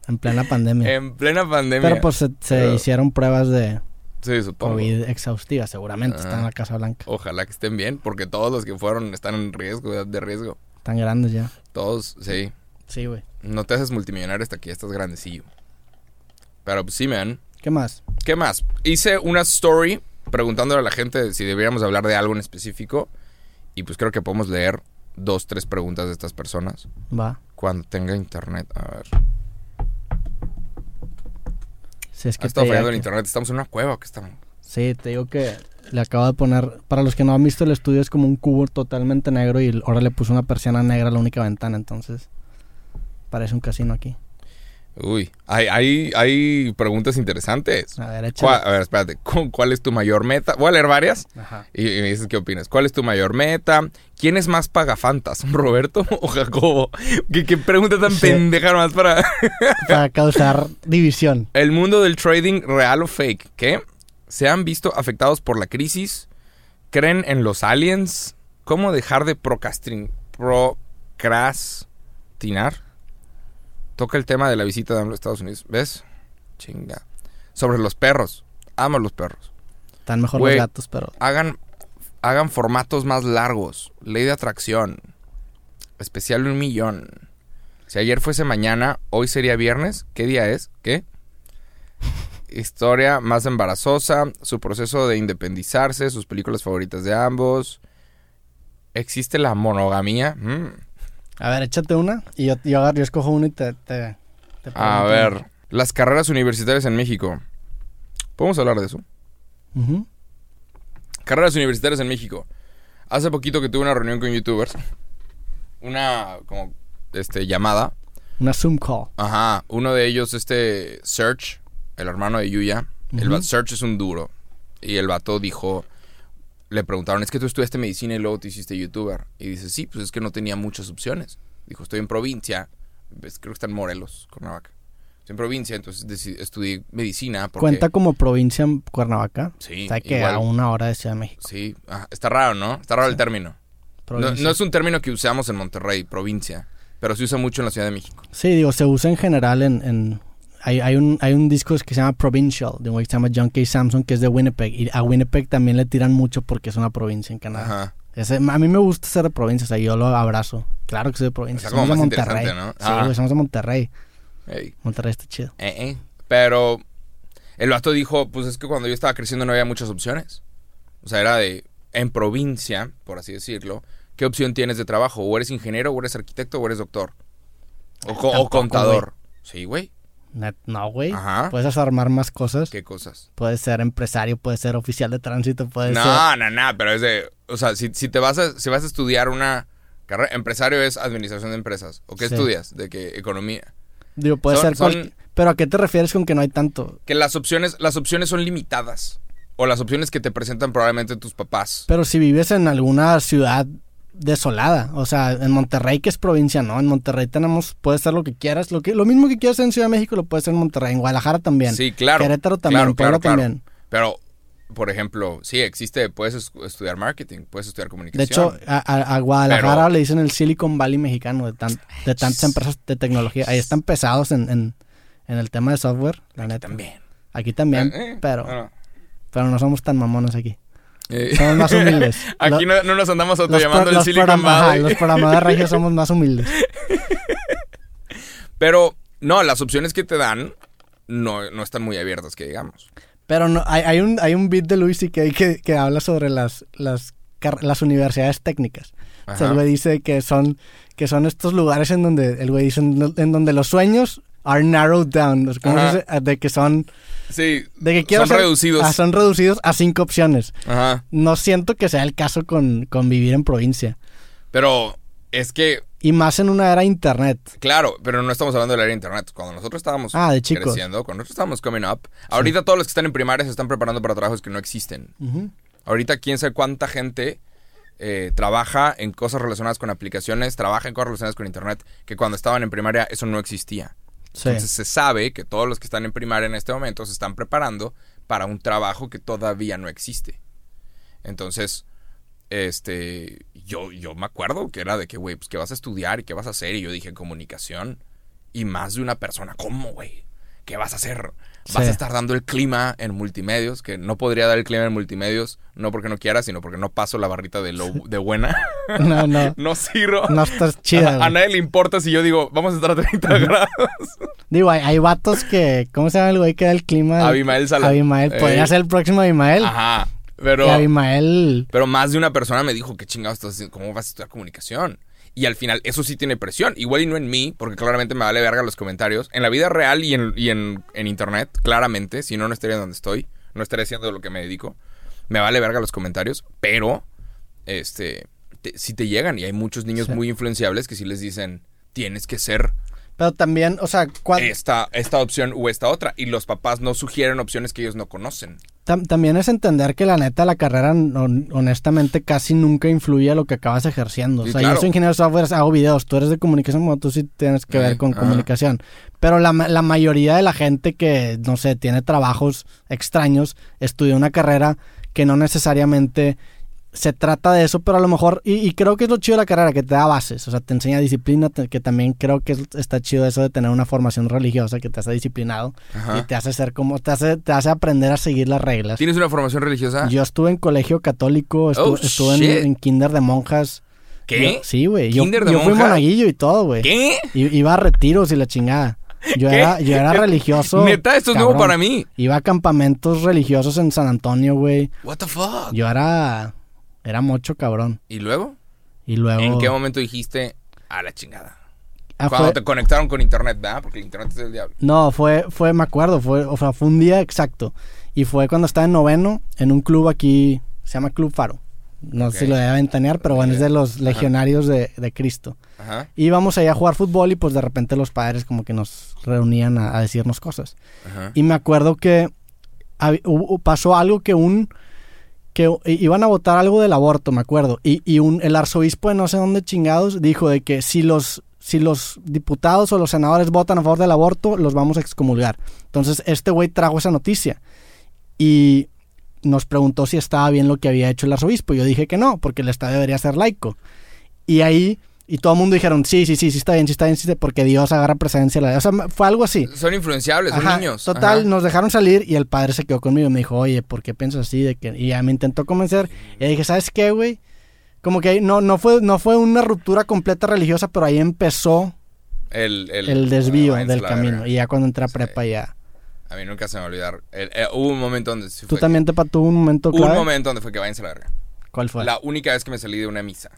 En plena pandemia. En plena pandemia. Pero pues se, se Pero- hicieron pruebas de Sí, supongo. COVID exhaustivas. Seguramente están en Ah. la Casa Blanca. Ojalá que estén bien, porque todos los que fueron están en riesgo, de riesgo. Están grandes ya. Todos, sí. Sí, güey. No te haces multimillonario hasta que ya estás grandecillo. Pero pues sí, man. ¿Qué más? ¿Qué más? Hice una story preguntándole a la gente si deberíamos hablar de algo en específico. Y pues creo que podemos leer dos, tres preguntas de estas personas. Va. Cuando tenga internet. A ver. Si es que estado fallando el que- internet. Estamos en una cueva. ¿o ¿Qué estamos? Sí, te digo que le acabo de poner... Para los que no han visto el estudio es como un cubo totalmente negro y ahora le puse una persiana negra a la única ventana. Entonces parece un casino aquí. Uy, hay, hay, hay preguntas interesantes. A ver, échale. ¿Cuál- a ver, espérate. ¿Cu- ¿Cuál es tu mayor meta? Voy a leer varias. Ajá. Y, me dices qué opinas. ¿Cuál es tu mayor meta? ¿Quién es más pagafantas? ¿Roberto o Jacobo? ¿Qué, qué pregunta tan Sí. pendeja más para... Para causar división. El mundo del trading real o fake. ¿Qué? ¿Se han visto afectados por la crisis? ¿Creen en los aliens? ¿Cómo dejar de procrastin- procrastinar? Toca el tema de la visita de AMLO a Estados Unidos. ¿Ves? Chinga. Sobre los perros. Amo los perros. Están mejor Güey. los gatos, pero... Hagan, hagan formatos más largos. Ley de atracción. Especial un millón. Si ayer fuese mañana, hoy sería viernes. ¿Qué día es? ¿Qué? Historia más embarazosa. Su proceso de independizarse. Sus películas favoritas de ambos. ¿Existe la monogamía? Mm. A ver, échate una y yo, yo, agarro- yo escojo una y te... te, te A ver. Las carreras universitarias en México. ¿Podemos hablar de eso? Ujú. Carreras universitarias en México. Hace poquito que tuve una reunión con youtubers. Una como este llamada. Una Zoom call. Ajá. Uno de ellos, este Search, el hermano de Yuya. El Search es un duro. Y el vato dijo. Le preguntaron, es que tú estudiaste medicina y luego te hiciste youtuber. Y dice, sí, pues es que no tenía muchas opciones. Dijo, estoy en provincia. Ves, Creo que está en Morelos, Cuernavaca. Estoy en provincia, entonces estudié medicina. Porque, ¿Cuenta como provincia en Cuernavaca? Sí, O sea que igual. a una hora de Ciudad de México. Sí, ajá, está raro, ¿no? Está raro el término. No, no es un término que usamos en Monterrey, provincia, pero se usa mucho en la Ciudad de México. Sí, digo, se usa en general en... en- hay, hay, un, hay un disco que se llama Provincial, de un güey que se llama John K. Samson, que es de Winnipeg. Y a Winnipeg también le tiran mucho porque es una provincia en Canadá. Ese- a mí me gusta ser de provincia, o sea, yo lo abrazo. Claro que soy de provincia. Está como somos de Monterrey. ¿no? Sí, güey, somos de Monterrey. Ey, Monterrey está chido. eh, eh. Pero el vato dijo, pues es que cuando yo estaba creciendo no había muchas opciones. O sea, era de, en provincia, por así decirlo, ¿qué opción tienes de trabajo? O eres ingeniero, o eres arquitecto, o eres doctor. O, o contador. Sí, güey. No, güey. Ajá. Puedes armar más cosas. ¿Qué cosas? Puedes ser empresario, puedes ser oficial de tránsito, puedes ser... No, no, no, pero es de, o sea, si, si te vas a, si vas a estudiar una carrera, empresario es administración de empresas. ¿O qué Sí. estudias? De que economía. Digo, puede Son- ser cual- son- Pero ¿a qué te refieres con que no hay tanto? Que las opciones, las opciones son limitadas. O las opciones que te presentan probablemente tus papás. Pero si vives en alguna ciudad desolada, o sea, en Monterrey que es provincia, no, en Monterrey tenemos, puedes hacer lo que quieras, lo que lo mismo que quieras en Ciudad de México lo puedes hacer en Monterrey, en Guadalajara también. Sí, claro. Querétaro también, Claro, claro, también. Pero, por ejemplo, sí, existe, puedes es- estudiar marketing, puedes estudiar De comunicación. hecho, a, Guadalajara Pero- le dicen el Silicon Valley mexicano de, tan- de tantas empresas de tecnología. Ahí están pesados en, en, en el tema de software, la neta. también. Aquí también, Eh, eh, pero, pero no somos tan mamones aquí. Eh, Somos más humildes. Aquí no, no nos andamos autollamando el Silicon ajá, Valley. los programadores regios somos más humildes. Pero, no, las opciones que te dan no, no están muy abiertas, que digamos. Pero no, hay, hay un hay un beat de Luis y que, que, que habla sobre las, las, las universidades técnicas. O sea, Ajá. el güey dice que son, que son estos lugares en donde, el güey dice, en, en donde los sueños are narrowed down. Ah, De que son, Sí, de que quiero son hacer- reducidos. ah, son reducidos a cinco opciones. Ajá. No siento que sea el caso con, con vivir en provincia. Pero es que, Y más en una era internet. claro, pero no estamos hablando del área de internet. Cuando nosotros estábamos Ah, de chicos. creciendo, cuando nosotros estábamos coming up, ahorita todos los que están en primaria se están preparando para trabajos que no existen. Ahorita quién sabe cuánta gente eh, trabaja en cosas relacionadas con aplicaciones, trabaja en cosas relacionadas con internet, que cuando estaban en primaria eso no existía. Entonces se sabe que todos los que están en primaria en este momento se están preparando para un trabajo que todavía no existe. Entonces, este, yo, yo me acuerdo que era de que, güey, pues qué vas a estudiar y qué vas a hacer. Y yo dije comunicación. Y más de una persona, ¿cómo, güey? ¿Qué vas a hacer? Vas Sí. a estar dando el clima en multimedios, que no podría dar el clima en multimedios, no porque no quiera, sino porque no paso la barrita de, lo, de buena. No, no. no sirvo. No estás chida. a, nadie le importa si yo digo, vamos a estar a 30 grados. Digo, hay, hay vatos que. ¿Cómo se llama el güey que da el clima? Abimael Sala. Abimael. Eh. Podría ser el próximo Abimael. Ajá. Pero, Abimael. pero más de una persona me dijo, ¿qué chingados estás haciendo? ¿Cómo vas a estudiar comunicación? Y al final, eso sí tiene presión. Igual y no en mí, porque claramente me vale verga los comentarios. En la vida real y en, y en, en internet, claramente, si no, no estaría donde estoy. No estaría haciendo lo que me dedico. Me vale verga los comentarios, pero, este, te- si te llegan. Y hay muchos niños Sí. muy influenciables que sí les dicen, tienes que ser Pero también, o sea, cuan- esta, esta opción o esta otra. Y los papás no sugieren opciones que ellos no conocen. Tam- también es entender que la neta la carrera hon- honestamente casi nunca influye a lo que acabas ejerciendo. Sí, o sea, claro. yo soy ingeniero de software, hago videos, tú eres de comunicación, bueno, tú sí tienes que ver con ajá. comunicación. Pero la, la mayoría de la gente que, no sé, tiene trabajos extraños, estudia una carrera que no necesariamente se trata de eso, pero a lo mejor, y, y creo que es lo chido de la carrera, que te da bases, o sea, te enseña disciplina, te- que también creo que es- está chido eso de tener una formación religiosa que te hace disciplinado Ajá. y te hace ser como, te hace, te hace aprender a seguir las reglas. ¿Tienes una formación religiosa? Yo estuve en colegio católico, estuve, Oh, estuve en, kinder de monjas. ¿Qué? Yo- sí, güey. Yo, ¿Kinder de yo fui monaguillo y todo, güey. ¿Qué? I- Iba a retiros y la chingada. Yo ¿Qué? era, yo era religioso. Neta, esto es nuevo para mí. Iba a campamentos religiosos en San Antonio, güey. What the fuck? Yo era. Era mocho, cabrón. ¿Y luego? Y luego. ¿En qué momento dijiste a la chingada? Ah, Cuando fue- te conectaron con internet, ¿verdad? Porque el internet es el diablo. No, fue, fue, me acuerdo, fue, o sea, fue un día exacto. Y fue cuando estaba en noveno, en un club aquí, se llama Club Faro. No sé si lo debe ventanear, pero bueno, es de los legionarios de, de Cristo. Ajá, Íbamos allá a jugar fútbol y pues de repente los padres como que nos reunían a, a decirnos cosas. ajá. Y me acuerdo que hab- hubo- pasó algo que un... que iban a votar algo del aborto, me acuerdo. Y, y un, el arzobispo de no sé dónde chingados dijo de que si los, si los diputados o los senadores votan a favor del aborto, los vamos a excomulgar. Entonces este güey trajo esa noticia. Y nos preguntó si estaba bien lo que había hecho el arzobispo. Yo dije que no, porque el Estado debería ser laico. Y ahí, y todo el mundo dijeron, sí, sí, sí, sí está bien, sí está bien, sí está bien", porque Dios agarra presencia. O sea, fue algo así. Son influenciables, son niños. Total, Ajá. nos dejaron salir y el padre se quedó conmigo y me dijo, oye, ¿por qué piensas así? De que... Y ya me intentó convencer. Y dije, ¿sabes qué, güey? Como que no, no, fue, no fue una ruptura completa religiosa, pero ahí empezó El, el, el desvío del camino. verga. Y ya cuando entré a Sí. prepa ya... A mí nunca se me va a olvidar. Eh, hubo un momento donde sí ¿Tú también te tuvo un momento que- Hubo un clave? momento donde fue que váyanse a la verga. ¿Cuál fue? La única vez que me salí de una misa.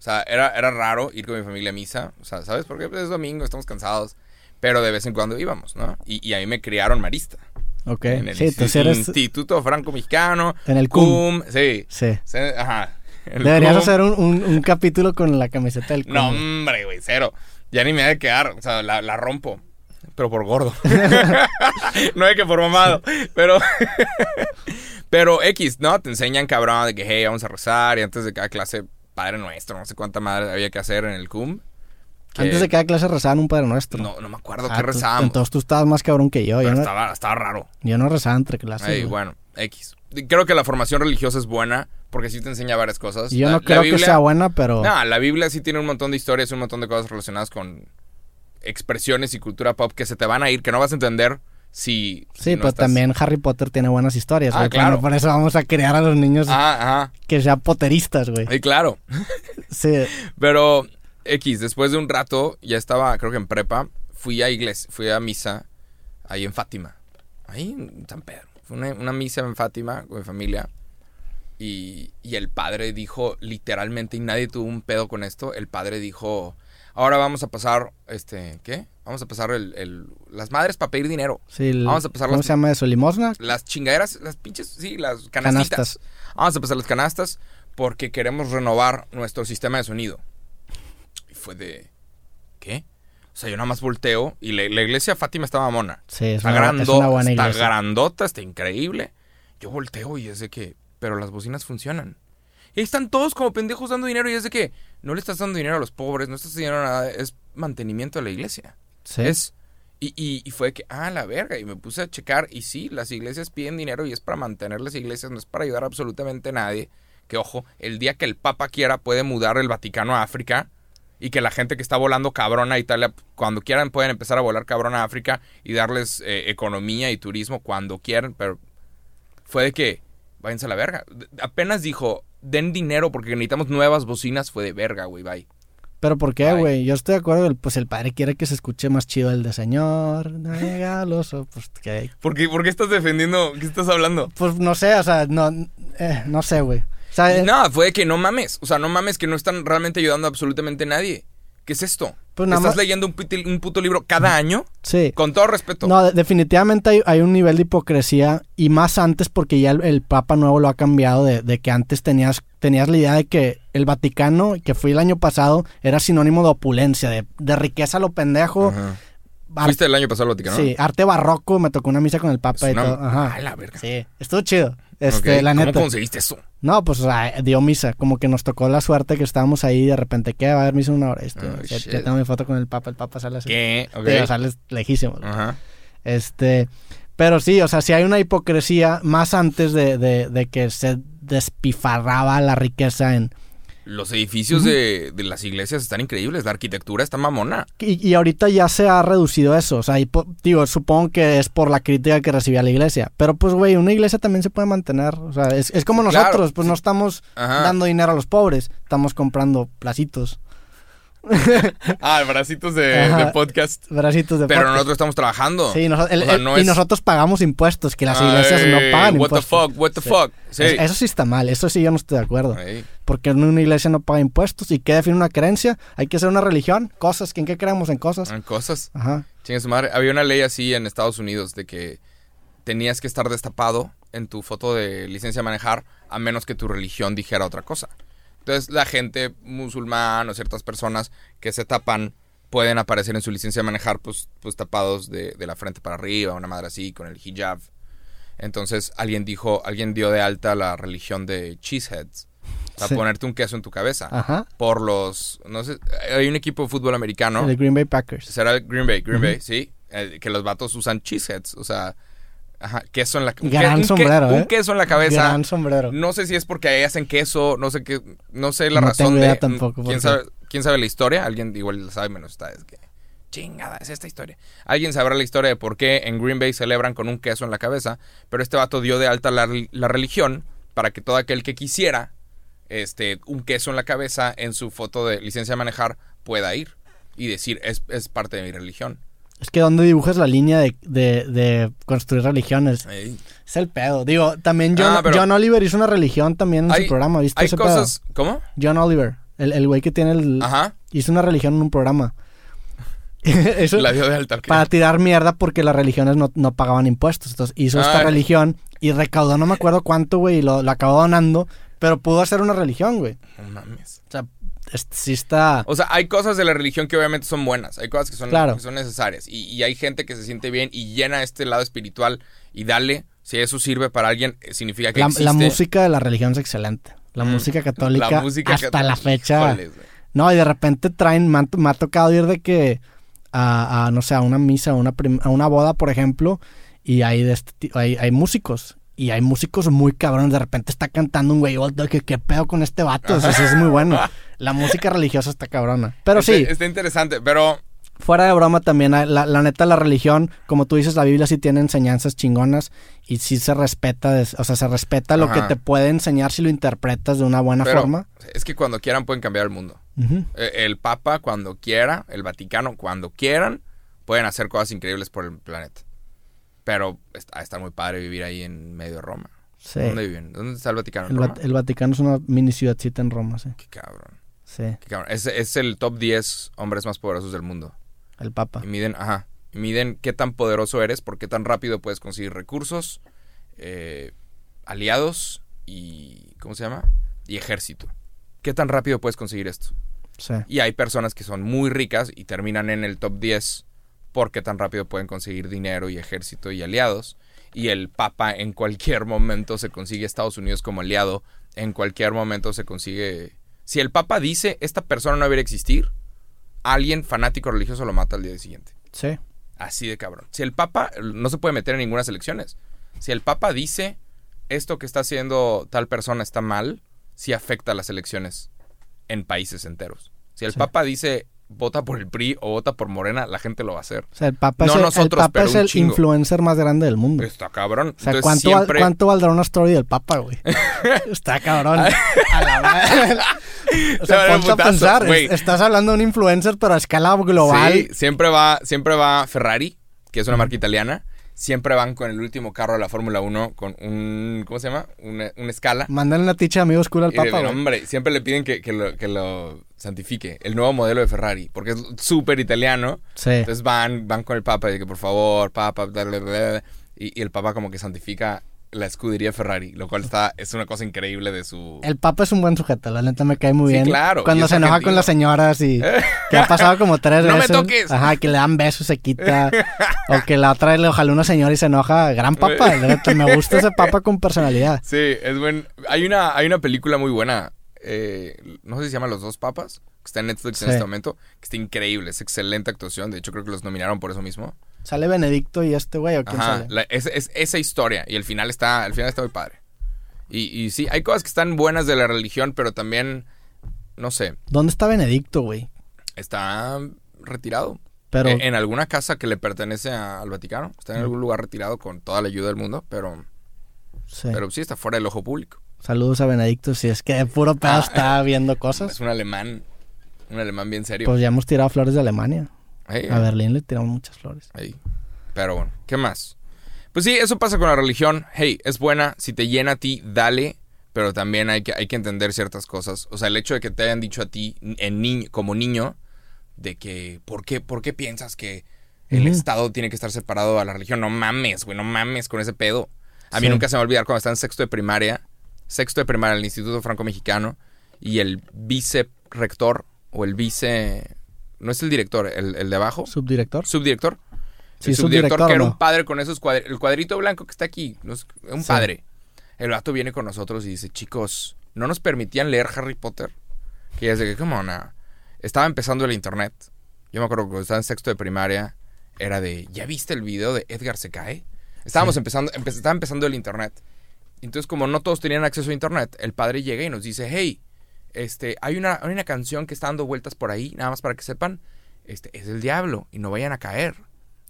O sea, era, era raro ir con mi familia a misa. O sea, ¿sabes? Porque pues, es domingo, estamos cansados. Pero de vez en cuando íbamos, ¿no? Y, y a mí me criaron marista. Ok. En el Sí, entonces eres... Instituto Franco-Mexicano. En el CUM. Sí. Sí. Sí, Ajá. El Deberías CUM. hacer un, un- un capítulo con la camiseta del No, CUM. hombre, güey, cero. Ya ni me ha de quedar. O sea, la, la rompo. Pero por gordo. no de que por mamado. Pero. pero X, ¿no? Te enseñan, cabrón, de que, hey, vamos a rezar. Y antes de cada clase, Padre Nuestro, no sé cuánta madre había que hacer en el CUM. que- Antes de cada clase rezaban un Padre Nuestro. No, no me acuerdo Ah, qué rezábamos. Entonces tú estabas más cabrón que yo. pero Yo no, estaba, estaba raro. yo no rezaba entre clases. Ey, bueno, X. Creo que la formación religiosa es buena porque sí te enseña varias cosas. Yo La- no creo que sea buena, pero... No, la Biblia sí tiene un montón de historias un montón de cosas relacionadas con expresiones y cultura pop que se te van a ir, que no vas a entender si. sí, si no pero estás- también Harry Potter tiene buenas historias, Ah, güey. claro. Por eso vamos a crear a los niños Ah, que sean poteristas, güey. Sí, claro. Sí. Pero X, después de un rato, ya estaba, creo que en prepa, fui a iglesia, fui a misa ahí en Fátima. Ahí en San Pedro. Fue una, una misa en Fátima con mi familia. Y, y el padre dijo, literalmente, y nadie tuvo un pedo con esto, el padre dijo, ahora vamos a pasar, este, ¿qué? Vamos a pasar el, el- las madres para pedir dinero. sí el- Vamos a pasar ¿Cómo las- se llama eso? ¿Limosna? Las chingaderas, las pinches, sí, las canastitas. Canastas. Vamos a pasar las canastas porque queremos renovar nuestro sistema de sonido. Y fue de, ¿qué? O sea, yo nada más volteo y la, la iglesia Fátima estaba mona. Sí, es Está, una, es grandota, una buena está grandota, está increíble. Yo volteo y es de que, pero las bocinas funcionan. Y ahí están todos como pendejos dando dinero y es de que no le estás dando dinero a los pobres, no estás dando dinero a nada, es mantenimiento de la iglesia. Sí. Es. Y, y, y fue que, ah, la verga. Y me puse a checar. Y sí, las iglesias piden dinero y es para mantener las iglesias, no es para ayudar a absolutamente a nadie. Que ojo, el día que el Papa quiera puede mudar el Vaticano a África. Y que la gente que está volando cabrón a Italia, cuando quieran, pueden empezar a volar cabrón a África y darles eh, economía y turismo cuando quieran. Pero fue de que, váyanse a la verga. Apenas dijo, den dinero porque necesitamos nuevas bocinas. Fue de verga, güey, bye. Pero ¿por qué, güey? Yo estoy de acuerdo, el- pues el padre quiere que se escuche más chido el de Señor, no llega al oso, pues que... ¿Por qué, por qué estás defendiendo? ¿Qué estás hablando? Pues no sé, o sea, no, eh, no sé, güey. O sea, eh, No, fue de que no mames. O sea, no mames que no están realmente ayudando a absolutamente nadie. ¿Qué es esto? Pues nada ¿Estás más- leyendo un, puti- un puto libro cada año? sí. Con todo respeto. No, de- definitivamente hay, hay un nivel de hipocresía y más antes porque ya el, el Papa nuevo lo ha cambiado de, de que antes tenías, tenías la idea de que el Vaticano, que fue el año pasado, era sinónimo de opulencia, de, de riqueza a lo pendejo. Ajá. Fuiste el año pasado al Vaticano. Sí, arte barroco, me tocó una misa con el Papa Es y una- todo. Ajá. La verga. Sí, estuvo chido. Este, la ¿Cómo neta. conseguiste eso? No, pues dio misa. Como que nos tocó la suerte que estábamos ahí y de repente, ¿qué? Va a haber misa una hora. Esto, Oh, ya, tengo mi foto con el Papa. El Papa sale así. ¿Qué? Ok. Digo, sale lejísimo. Ajá. Este, pero sí, o sea, sí hay una hipocresía más antes de, de- de que se despifarraba la riqueza en... Los edificios de, de las iglesias están increíbles. La arquitectura está mamona. Y, y ahorita ya se ha reducido eso, o sea, y digo, supongo que es por la crítica que recibía la iglesia, pero pues, güey, una iglesia también se puede mantener, o sea, es, es como claro. nosotros, pues no estamos Ajá. dando dinero a los pobres, estamos comprando placitos, Ah, bracitos de, podcast. bracitos de Pero podcast. nosotros estamos trabajando. Sí, noso- el- O sea, el- no y nosotros pagamos impuestos, que las iglesias no Ay, pagan What the impuestos. fuck, what the Sí. fuck. Sí. Eso sí está mal, eso sí yo no estoy de acuerdo. Ey. Porque una iglesia no paga impuestos. ¿Y qué define una creencia? Hay que ser una religión, cosas. ¿En qué creemos? En cosas. Ah, Cosas. Ajá. Chingue su madre. Había una ley así en Estados Unidos de que tenías que estar destapado en tu foto de licencia de manejar a menos que tu religión dijera otra cosa. Entonces la gente musulmana o ciertas personas que se tapan pueden aparecer en su licencia de manejar pues, pues tapados de, de la frente para arriba, una madre así, con el hijab. Entonces alguien dijo, alguien dio de alta la religión de cheeseheads. Para Sí. ponerte un queso en tu cabeza. Ajá. Por los, no sé, hay un equipo de fútbol americano. El Green Bay Packers. Será el Green Bay, Green Bay, sí. Eh, que los vatos usan cheeseheads, o sea, ajá, queso en la un Gran un que- sombrero, Un ¿eh? queso en la cabeza. Gran sombrero. No sé si es porque ahí hacen queso, no sé qué, no sé la No razón tengo de. idea tampoco, ¿quién sabe, ¿Quién sabe la historia? Alguien igual la sabe menos está, es que. Chingada, es esta historia. Alguien sabrá la historia de por qué en Green Bay celebran con un queso en la cabeza, pero este vato dio de alta la, la religión para que todo aquel que quisiera este, un queso en la cabeza en su foto de licencia de manejar pueda ir y decir, es, es parte de mi religión. Es que ¿dónde dibujas la línea de, de, de construir religiones? Es el pedo. Digo, también John, Ah, John Oliver hizo una religión también en Hay- su programa, ¿viste Hay ese cosas... ¿Cómo? pedo? John Oliver, el, el güey que tiene el... Ajá. Hizo una religión en un programa. Eso, La dio de alta. para tirar mierda porque las religiones no, no pagaban impuestos. Entonces hizo esta Ah. religión y recaudó no me acuerdo cuánto, güey, y lo, lo acabó donando, pero pudo hacer una religión, güey. No mames. O sea, sí está... O sea, hay cosas de la religión que obviamente son buenas, hay cosas que son, Claro. que son necesarias y, y hay gente que se siente bien y llena este lado espiritual y dale, si eso sirve para alguien, eh, significa que La, existe. la música de la religión es excelente. La Mm. música católica La música hasta católica, la fecha. No, y de repente traen, me, han- me ha tocado ir de que a, a, no sé, a una misa, a una, a una boda, por ejemplo, y hay, de este hay, hay músicos. Y hay músicos muy cabrones. De repente está cantando un güey, "Oh, ¿qué, qué pedo con este vato? Eso sí es muy bueno. La música religiosa está cabrona. Pero sí, Está interesante, pero fuera de broma también, la, la neta, la religión, como tú dices, la Biblia sí tiene enseñanzas chingonas y sí se respeta, o sea, se respeta lo que te puede enseñar si lo interpretas de una buena Pero forma. es que cuando quieran pueden cambiar el mundo. Eh, El Papa cuando quiera, el Vaticano cuando quieran, pueden hacer cosas increíbles por el planeta. Pero está, está muy padre vivir ahí en medio de Roma. Sí. ¿Dónde viven? ¿Dónde está el Vaticano? ¿En El, Roma? El Vaticano es una mini ciudadcita en Roma, sí. Qué cabrón. Sí, cabrón. Es, es el top 10 hombres más poderosos del mundo. el Papa. Y miden, ajá, y miden qué tan poderoso eres, por qué tan rápido puedes conseguir recursos, eh, aliados y, ¿cómo se llama? Y ejército. ¿Qué tan rápido puedes conseguir esto? Sí. Y hay personas que son muy ricas y terminan en el top 10 porque tan rápido pueden conseguir dinero y ejército y aliados. Y el Papa en cualquier momento se consigue Estados Unidos como aliado. En cualquier momento se consigue... Si el Papa dice, esta persona no debería existir, alguien fanático religioso lo mata al día siguiente. Sí. Así de cabrón. Si el Papa no se puede meter en ninguna elecciones. Si el Papa dice, esto que está haciendo tal persona está mal, sí afecta a las elecciones en países enteros. Si el Sí. Papa dice vota por el PRI o vota por Morena, la gente lo va a hacer. O sea, el Papa No es el, nosotros, el, Papa es el influencer más grande del mundo. Está cabrón. O sea, Entonces, ¿cuánto, siempre- ¿cuánto valdrá una story del Papa, güey? Está cabrón. A la. O sea, ponte a pensar. Estás hablando de un influencer, pero a escala global. Sí, siempre va, siempre va Ferrari, que es una marca italiana. Siempre van con el último carro de la Fórmula 1 con un, ¿cómo se llama? Una, una escala. Mándale una ticha de amigos cool al Papa, hombre, siempre le piden que, que lo, que lo santifique. El nuevo modelo de Ferrari, porque es súper italiano. Sí. Entonces van, van con el Papa y que por favor, Papa, bla, bla, bla, bla. y, y el Papa como que santifica la escudería Ferrari, lo cual está, es una cosa increíble de su... El Papa es un buen sujeto, la neta me cae muy Sí, bien. claro, Cuando se enoja argentino. con las señoras y que ha pasado como tres ¡No me veces. toques! Ajá, que le dan besos, se quita. o que la otra le ojalá una señora y se enoja. Gran Papa, me gusta ese Papa con personalidad. Sí, es buen... Hay una, hay una película muy buena, eh, no sé si se llama Los Dos Papas, que está en Netflix en este momento, que está increíble, es excelente actuación, de hecho creo que los nominaron por eso mismo. ¿Sale Benedicto y este güey o quién Ajá, sale? la- es, es- esa historia y el final está, el final está muy padre. Y, y sí, hay cosas que están buenas de la religión, pero también, no sé, ¿Dónde está Benedicto, güey? está retirado. Pero Eh, en alguna casa que le pertenece a- al Vaticano. Está en algún lugar retirado con toda la ayuda del mundo, pero, sí. pero sí está fuera del ojo público. saludos a Benedicto. Si es que de puro pedo Ah. está viendo cosas, Es un alemán, un alemán bien serio. pues ya hemos tirado flores de Alemania. A Berlín le tiramos muchas flores. Pero bueno, ¿qué más? Pues sí, eso pasa con la religión. Hey, es buena, si te llena a ti, dale. Pero también hay que, hay que entender ciertas cosas. O sea, el hecho de que te hayan dicho a ti, en ni- como niño, de que, ¿por qué, ¿por qué piensas que el. Estado tiene que estar separado a la religión? No mames, güey, no mames con ese pedo. A mí nunca se me va a olvidar cuando estaba en sexto de primaria, sexto de primaria en el Instituto Franco-Mexicano, y el vicerrector, o el vice... No es el director, el, el de abajo, ¿Subdirector? subdirector. Sí, el subdirector, subdirector, que era un padre con esos cuadritos. El cuadrito blanco que está aquí. un Sí. padre. El vato viene con nosotros y dice, chicos, no nos permitían leer Harry Potter. Que ya es de que, ¿cómo no? Estaba empezando el internet. Yo me acuerdo que cuando estaba en sexto de primaria, era de, ¿ya viste el video de Edgar se cae? Estábamos Sí. empezando, empe- estaba empezando el internet. Entonces, como no todos tenían acceso a internet, el padre llega y nos dice, hey, este, hay una, hay una canción que está dando vueltas por ahí, nada más para que sepan, este, es del diablo y no vayan a caer.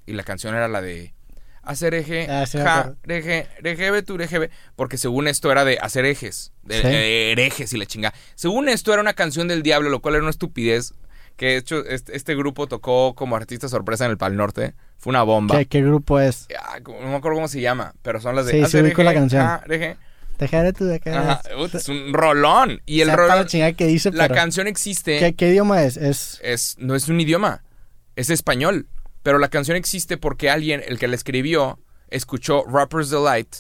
Y la canción era la de hacer eje, Ah, sí ja, reje, rejebe, tu rejebe, porque según esto era de hacer ejes, de, Sí. de herejes y la chinga. Según esto era una canción del diablo, lo cual era una estupidez Que de hecho este, este grupo tocó como artista sorpresa en el Pal Norte. Fue una bomba. ¿Qué, qué grupo es? Ah, no me acuerdo cómo se llama, pero son las de... Sí, sí, ubico la canción. deje. Dejaré tu es un rolón. Y el rolón... la chingada que dice, La pero- canción existe... ¿Qué, qué idioma es? Es... es, no es un idioma, es español. Pero la canción existe porque alguien, el que la escribió, escuchó Rapper's Delight,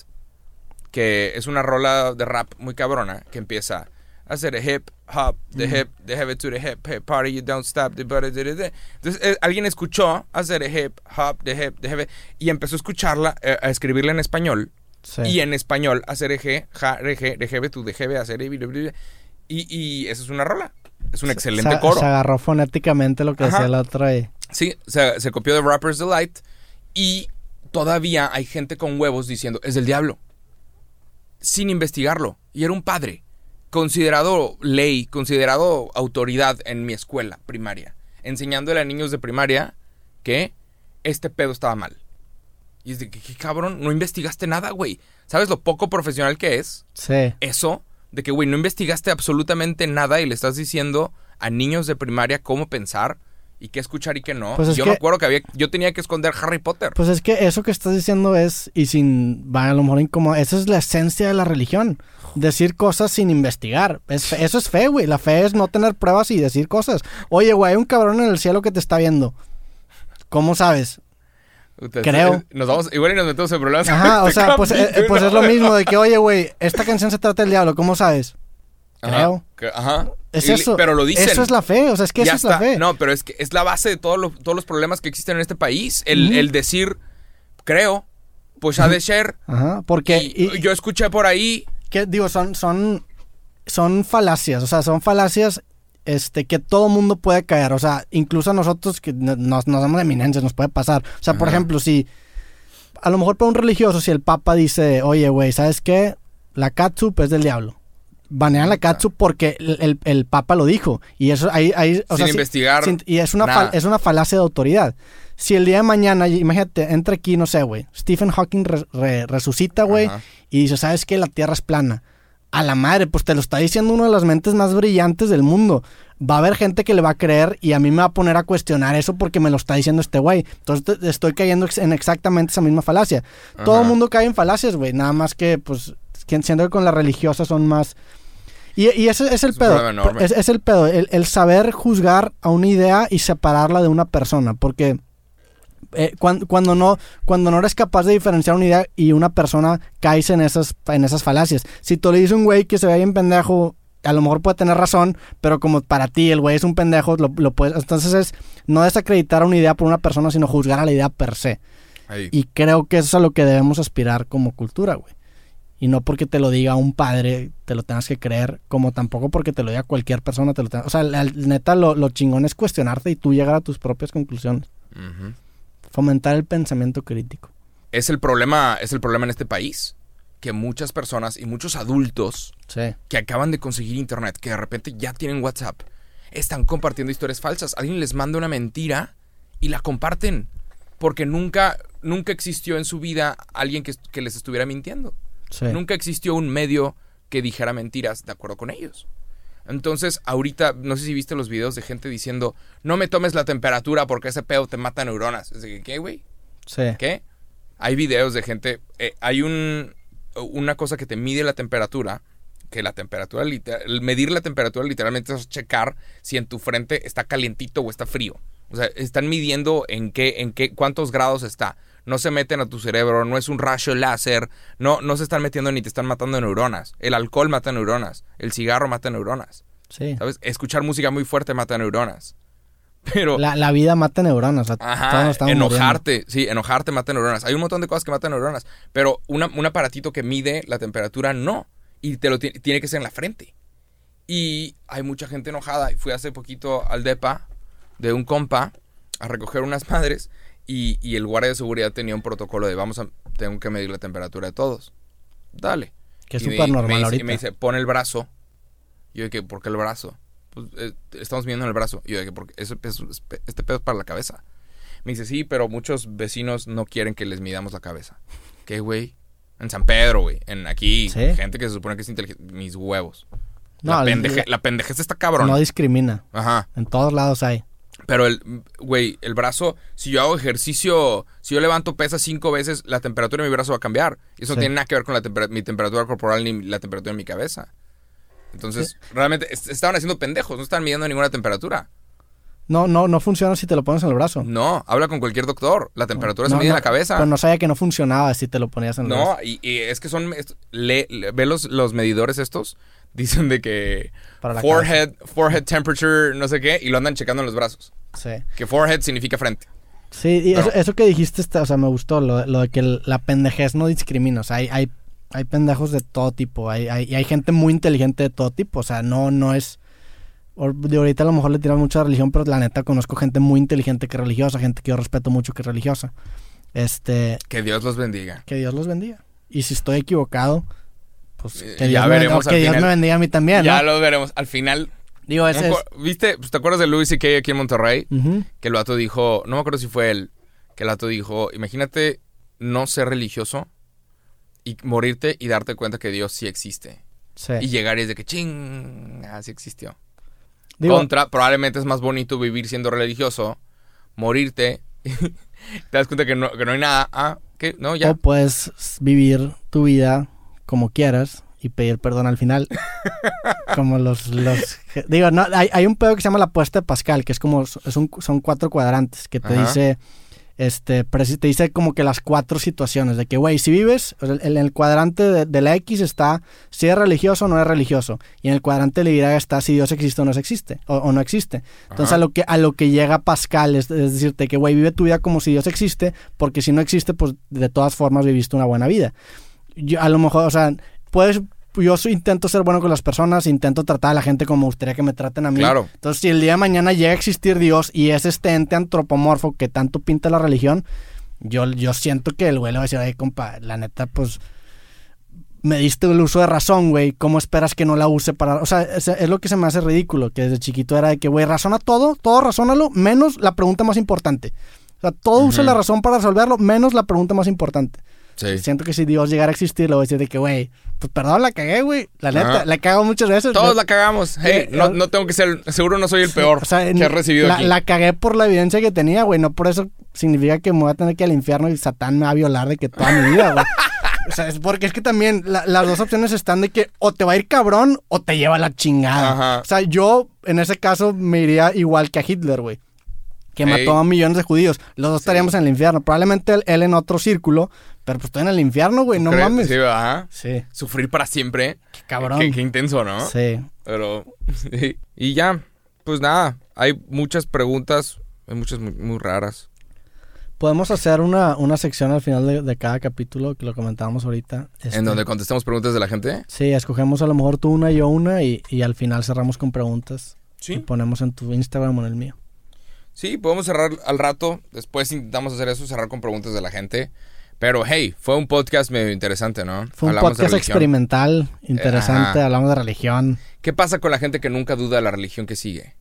que es una rola de rap muy cabrona, que empieza a hacer hip hop, the hip, the heavy to the hip, hip party, you don't stop, the body, the, the. Entonces eh, alguien escuchó hacer hip hop, the hip, the heavy, y empezó a escucharla, eh, a escribirla en español, Sí. y en español hacer eje, ja, reje, rejebe, tu dejebe, hacer bli, y, y esa es una rola. Es un excelente se, coro. Se agarró fonéticamente lo que Ajá. decía otro y... Sí, se, se copió de Rapper's Delight y todavía hay gente con huevos diciendo es del diablo. Sin investigarlo. Y era un padre, considerado ley, considerado autoridad en mi escuela primaria, enseñándole a niños de primaria que este pedo estaba mal. Y es de que, ¿qué cabrón? No investigaste nada, güey. ¿Sabes lo poco profesional que es? Sí. Eso, de que, güey, no investigaste absolutamente nada y le estás diciendo a niños de primaria cómo pensar y qué escuchar y qué no. Pues yo que- me acuerdo que había, yo tenía que esconder Harry Potter. Pues es que eso que estás diciendo es, y sin, va a lo mejor incómodo, esa es la esencia de la religión. Decir cosas sin investigar. Es eso es fe, güey. La fe es no tener pruebas y decir cosas. Oye, güey, hay un cabrón en el cielo que te está viendo. ¿Cómo sabes? Creo. eh, Nos vamos, igual y nos metemos en problemas. Ajá, o este sea, pues, eh, pues es lo mismo de que, oye, güey, esta canción se trata del diablo. ¿Cómo sabes? Creo. Ajá. Es Y- eso. Pero lo dicen. Eso es la fe. O sea, es que Ya eso es la fe. No, pero es que es la base de todos los, todos los problemas que existen en este país. El, decir, creo, pues ha de ser. Ajá, porque... Y, y- yo escuché por ahí. que digo, son, son, son falacias, o sea, son falacias este, que todo mundo puede caer, o sea, incluso a nosotros que no- nos, nos damos eminencias, nos puede pasar. O sea, por ejemplo, si a lo mejor para un religioso, si el papa dice, oye, güey, ¿sabes qué? La catsup es del diablo. Banean la catsup porque el, el- el papa lo dijo. Y eso ahí, ahí o Sin sea, investigar sin- y es una, fal- es una falacia de autoridad. Si el día de mañana, imagínate, entra aquí, no sé, güey, Stephen Hawking re- re- resucita, güey, y dice, ¿sabes qué? La Tierra es plana. A la madre, pues te lo está diciendo una de las mentes más brillantes del mundo. Va a haber gente que le va a creer y a mí me va a poner a cuestionar eso porque me lo está diciendo este güey. Entonces estoy cayendo en exactamente esa misma falacia. Todo el mundo cae en falacias, güey. Nada más que, pues, siendo que con las religiosas son más... Y, y ese es el Es pedo. Es, es el pedo. El, el saber juzgar a una idea y separarla de una persona. Porque eh, cuan- cuando, no, cuando no eres capaz de diferenciar una idea y una persona caes en esas, en esas falacias. Si tú le dices a un güey que se ve bien pendejo, a lo mejor puede tener razón, pero como para ti el güey es un pendejo, lo, lo puedes. Entonces es no desacreditar una idea por una persona, sino juzgar a la idea per se. Ahí. Y creo que eso es a lo que debemos aspirar como cultura, güey. Y no porque te lo diga un padre, te lo tengas que creer, como tampoco porque te lo diga cualquier persona, te lo tengas... O sea, la- neta, lo, lo chingón es cuestionarte y tú llegar a tus propias conclusiones. Ujú. Fomentar el pensamiento crítico. Es el problema, es el problema en este país. Que muchas personas y muchos adultos Sí. que acaban de conseguir internet, que de repente ya tienen WhatsApp, están compartiendo historias falsas. Alguien les manda una mentira y la comparten. Porque nunca, nunca existió en su vida alguien que, que les estuviera mintiendo. Sí. Nunca existió un medio que dijera mentiras de acuerdo con ellos. Entonces, ahorita, no sé si viste los videos de gente diciendo, no me tomes la temperatura porque ese pedo te mata neuronas. Es de ¿qué, güey? Sí. ¿Qué? Hay videos de gente. eh, hay un, una cosa que te mide la temperatura. Que la temperatura, liter- el medir la temperatura literalmente es checar si en tu frente está calientito o está frío. O sea, están midiendo en qué, en qué, cuántos grados está. No se meten a tu cerebro, no es un rayo láser, no, no se están metiendo ni te están matando neuronas. El alcohol mata neuronas, el cigarro mata neuronas. Sí. ¿Sabes? Escuchar música muy fuerte mata neuronas. Pero La, la vida mata neuronas. o sea, todos Ajá, nos estamos muriendo. enojarte, sí, enojarte mata neuronas. Hay un montón de cosas que matan neuronas, pero una- un aparatito que mide la temperatura no, y te lo ti- tiene que ser en la frente. Y hay mucha gente enojada. Fui hace poquito al DEPA de un compa a recoger unas madres y, y el guardia de seguridad tenía un protocolo de vamos a, tengo que medir la temperatura de todos. Dale. Que es me- súper me normal dice- ahorita. Y me dice, pon el brazo. Yo que, ¿por qué el brazo? Pues eh, estamos viendo el brazo. Y yo que, porque eso, eso- este pedo es para la cabeza. Me dice, sí, pero muchos vecinos no quieren que les midamos la cabeza. ¿Qué, güey? En San Pedro, güey. En aquí. ¿Sí? Gente que se supone que es inteligente. Mis huevos. No, la, pendeje, la pendejez está cabrón. No discrimina. Ajá. En todos lados hay. Pero el, güey, el brazo, si yo hago ejercicio, si yo levanto pesas cinco veces, la temperatura de mi brazo va a cambiar. Y eso no tiene nada que ver con la tempera- mi temperatura corporal ni la temperatura de mi cabeza. Entonces, realmente est- estaban haciendo pendejos, no están midiendo ninguna temperatura. No, no, no funciona si te lo pones en el brazo. No, habla con cualquier doctor. La temperatura se No, mide en no, la cabeza. Pero no sabía que no funcionaba si te lo ponías en el No, brazo. y, y es que son. le- ve los, los medidores estos. Dicen de que. Para la Forehead, forehead temperature, no sé qué. Y lo andan checando en los brazos. Sí. Que forehead significa frente. Sí, y eso, Pero- eso que dijiste, está, o sea, me gustó, lo, lo de que la pendejez no discrimina. O sea, hay, hay, hay pendejos de todo tipo. Hay, hay, y hay gente muy inteligente de todo tipo. O sea, no, no es. De ahorita a lo mejor le tiran mucha religión, pero la neta conozco gente muy inteligente que religiosa, gente que yo respeto mucho que religiosa. Este, Que Dios los bendiga. que Dios los bendiga. Y si estoy equivocado, pues Eh, que ya Dios, me, veremos o que Dios final. me bendiga a mí también, Ya ¿no? lo veremos. Al final. Digo, es- ¿Viste? Pues, ¿Te acuerdas de Louis C.K. aquí en Monterrey? Que el vato dijo. No me acuerdo si fue él. Que el vato dijo: Imagínate no ser religioso y morirte y darte cuenta que Dios sí existe. Sí. Y llegar y es de que ching, ah, sí existió. Digo, Contra, probablemente es más bonito vivir siendo religioso, morirte, te das cuenta que no, que no hay nada. Ah. No, ya. O puedes vivir tu vida como quieras y pedir perdón al final. como los, los digo, no, hay, hay un pedo que se llama la apuesta de Pascal, que es como es un- son cuatro cuadrantes que te Ajá. dice este te dice como que las cuatro situaciones de que güey, si vives en el cuadrante de, de la X está si es religioso o no es religioso y en el cuadrante de la Y está si Dios existe o no existe o, o no existe. Entonces Ajá. a lo que a lo que llega Pascal es, es decirte que güey, vive tu vida como si Dios existe, porque si no existe pues de todas formas viviste una buena vida. Yo, a lo mejor, o sea, puedes yo intento ser bueno con las personas, intento tratar a la gente como me gustaría que me traten a mí. Claro. Entonces, si el día de mañana llega a existir Dios y es este ente antropomorfo que tanto pinta la religión, yo, yo siento que el güey le va a decir, ay, compa, la neta, pues me diste el uso de razón, güey. ¿Cómo esperas que no la use para.? O sea, es, es lo que se me hace ridículo, que desde chiquito era de que, güey, razona todo, todo razónalo, menos la pregunta más importante. O sea, todo usa la razón para resolverlo, menos la pregunta más importante. Sí. Siento que si Dios llegara a existir, le voy a decir de que, güey, pues perdón, la cagué, güey. La neta, la he cagado muchas veces. Todos la cagamos. Hey, Sí, no, eh, no tengo que ser, seguro no soy el peor O sea, que en- recibido la, aquí. la cagué por la evidencia que tenía, güey. No por eso significa que me voy a tener que ir al infierno y Satán me va a violar de que toda mi vida, güey. O sea, es porque es que también la- las dos opciones están de que o te va a ir cabrón o te lleva la chingada. Ajá. O sea, yo en ese caso me iría igual que a Hitler, güey. Que Ey. mató a millones de judíos. Los dos Sí. estaríamos en el infierno. Probablemente él, él en otro círculo, pero pues estoy en el infierno, güey. No mames. Sí, ajá. Sí, Sufrir para siempre. qué cabrón. Qué, qué intenso, ¿no? Sí. Pero, sí. Y ya, pues nada, hay muchas preguntas, hay muchas muy, muy raras. Podemos hacer una, una sección al final de, de cada capítulo, que lo comentábamos ahorita. Este, En donde contestamos preguntas de la gente. Sí, escogemos a lo mejor tú una y yo una y, y al final cerramos con preguntas. Y Sí. ponemos en tu Instagram o en el mío. Sí, podemos cerrar al rato. Después intentamos hacer eso, cerrar con preguntas de la gente. Pero hey, fue un podcast medio interesante, ¿no? Fue un Hablamos podcast experimental, interesante, ajá. hablamos de religión. ¿Qué pasa con la gente que nunca duda de la religión que sigue?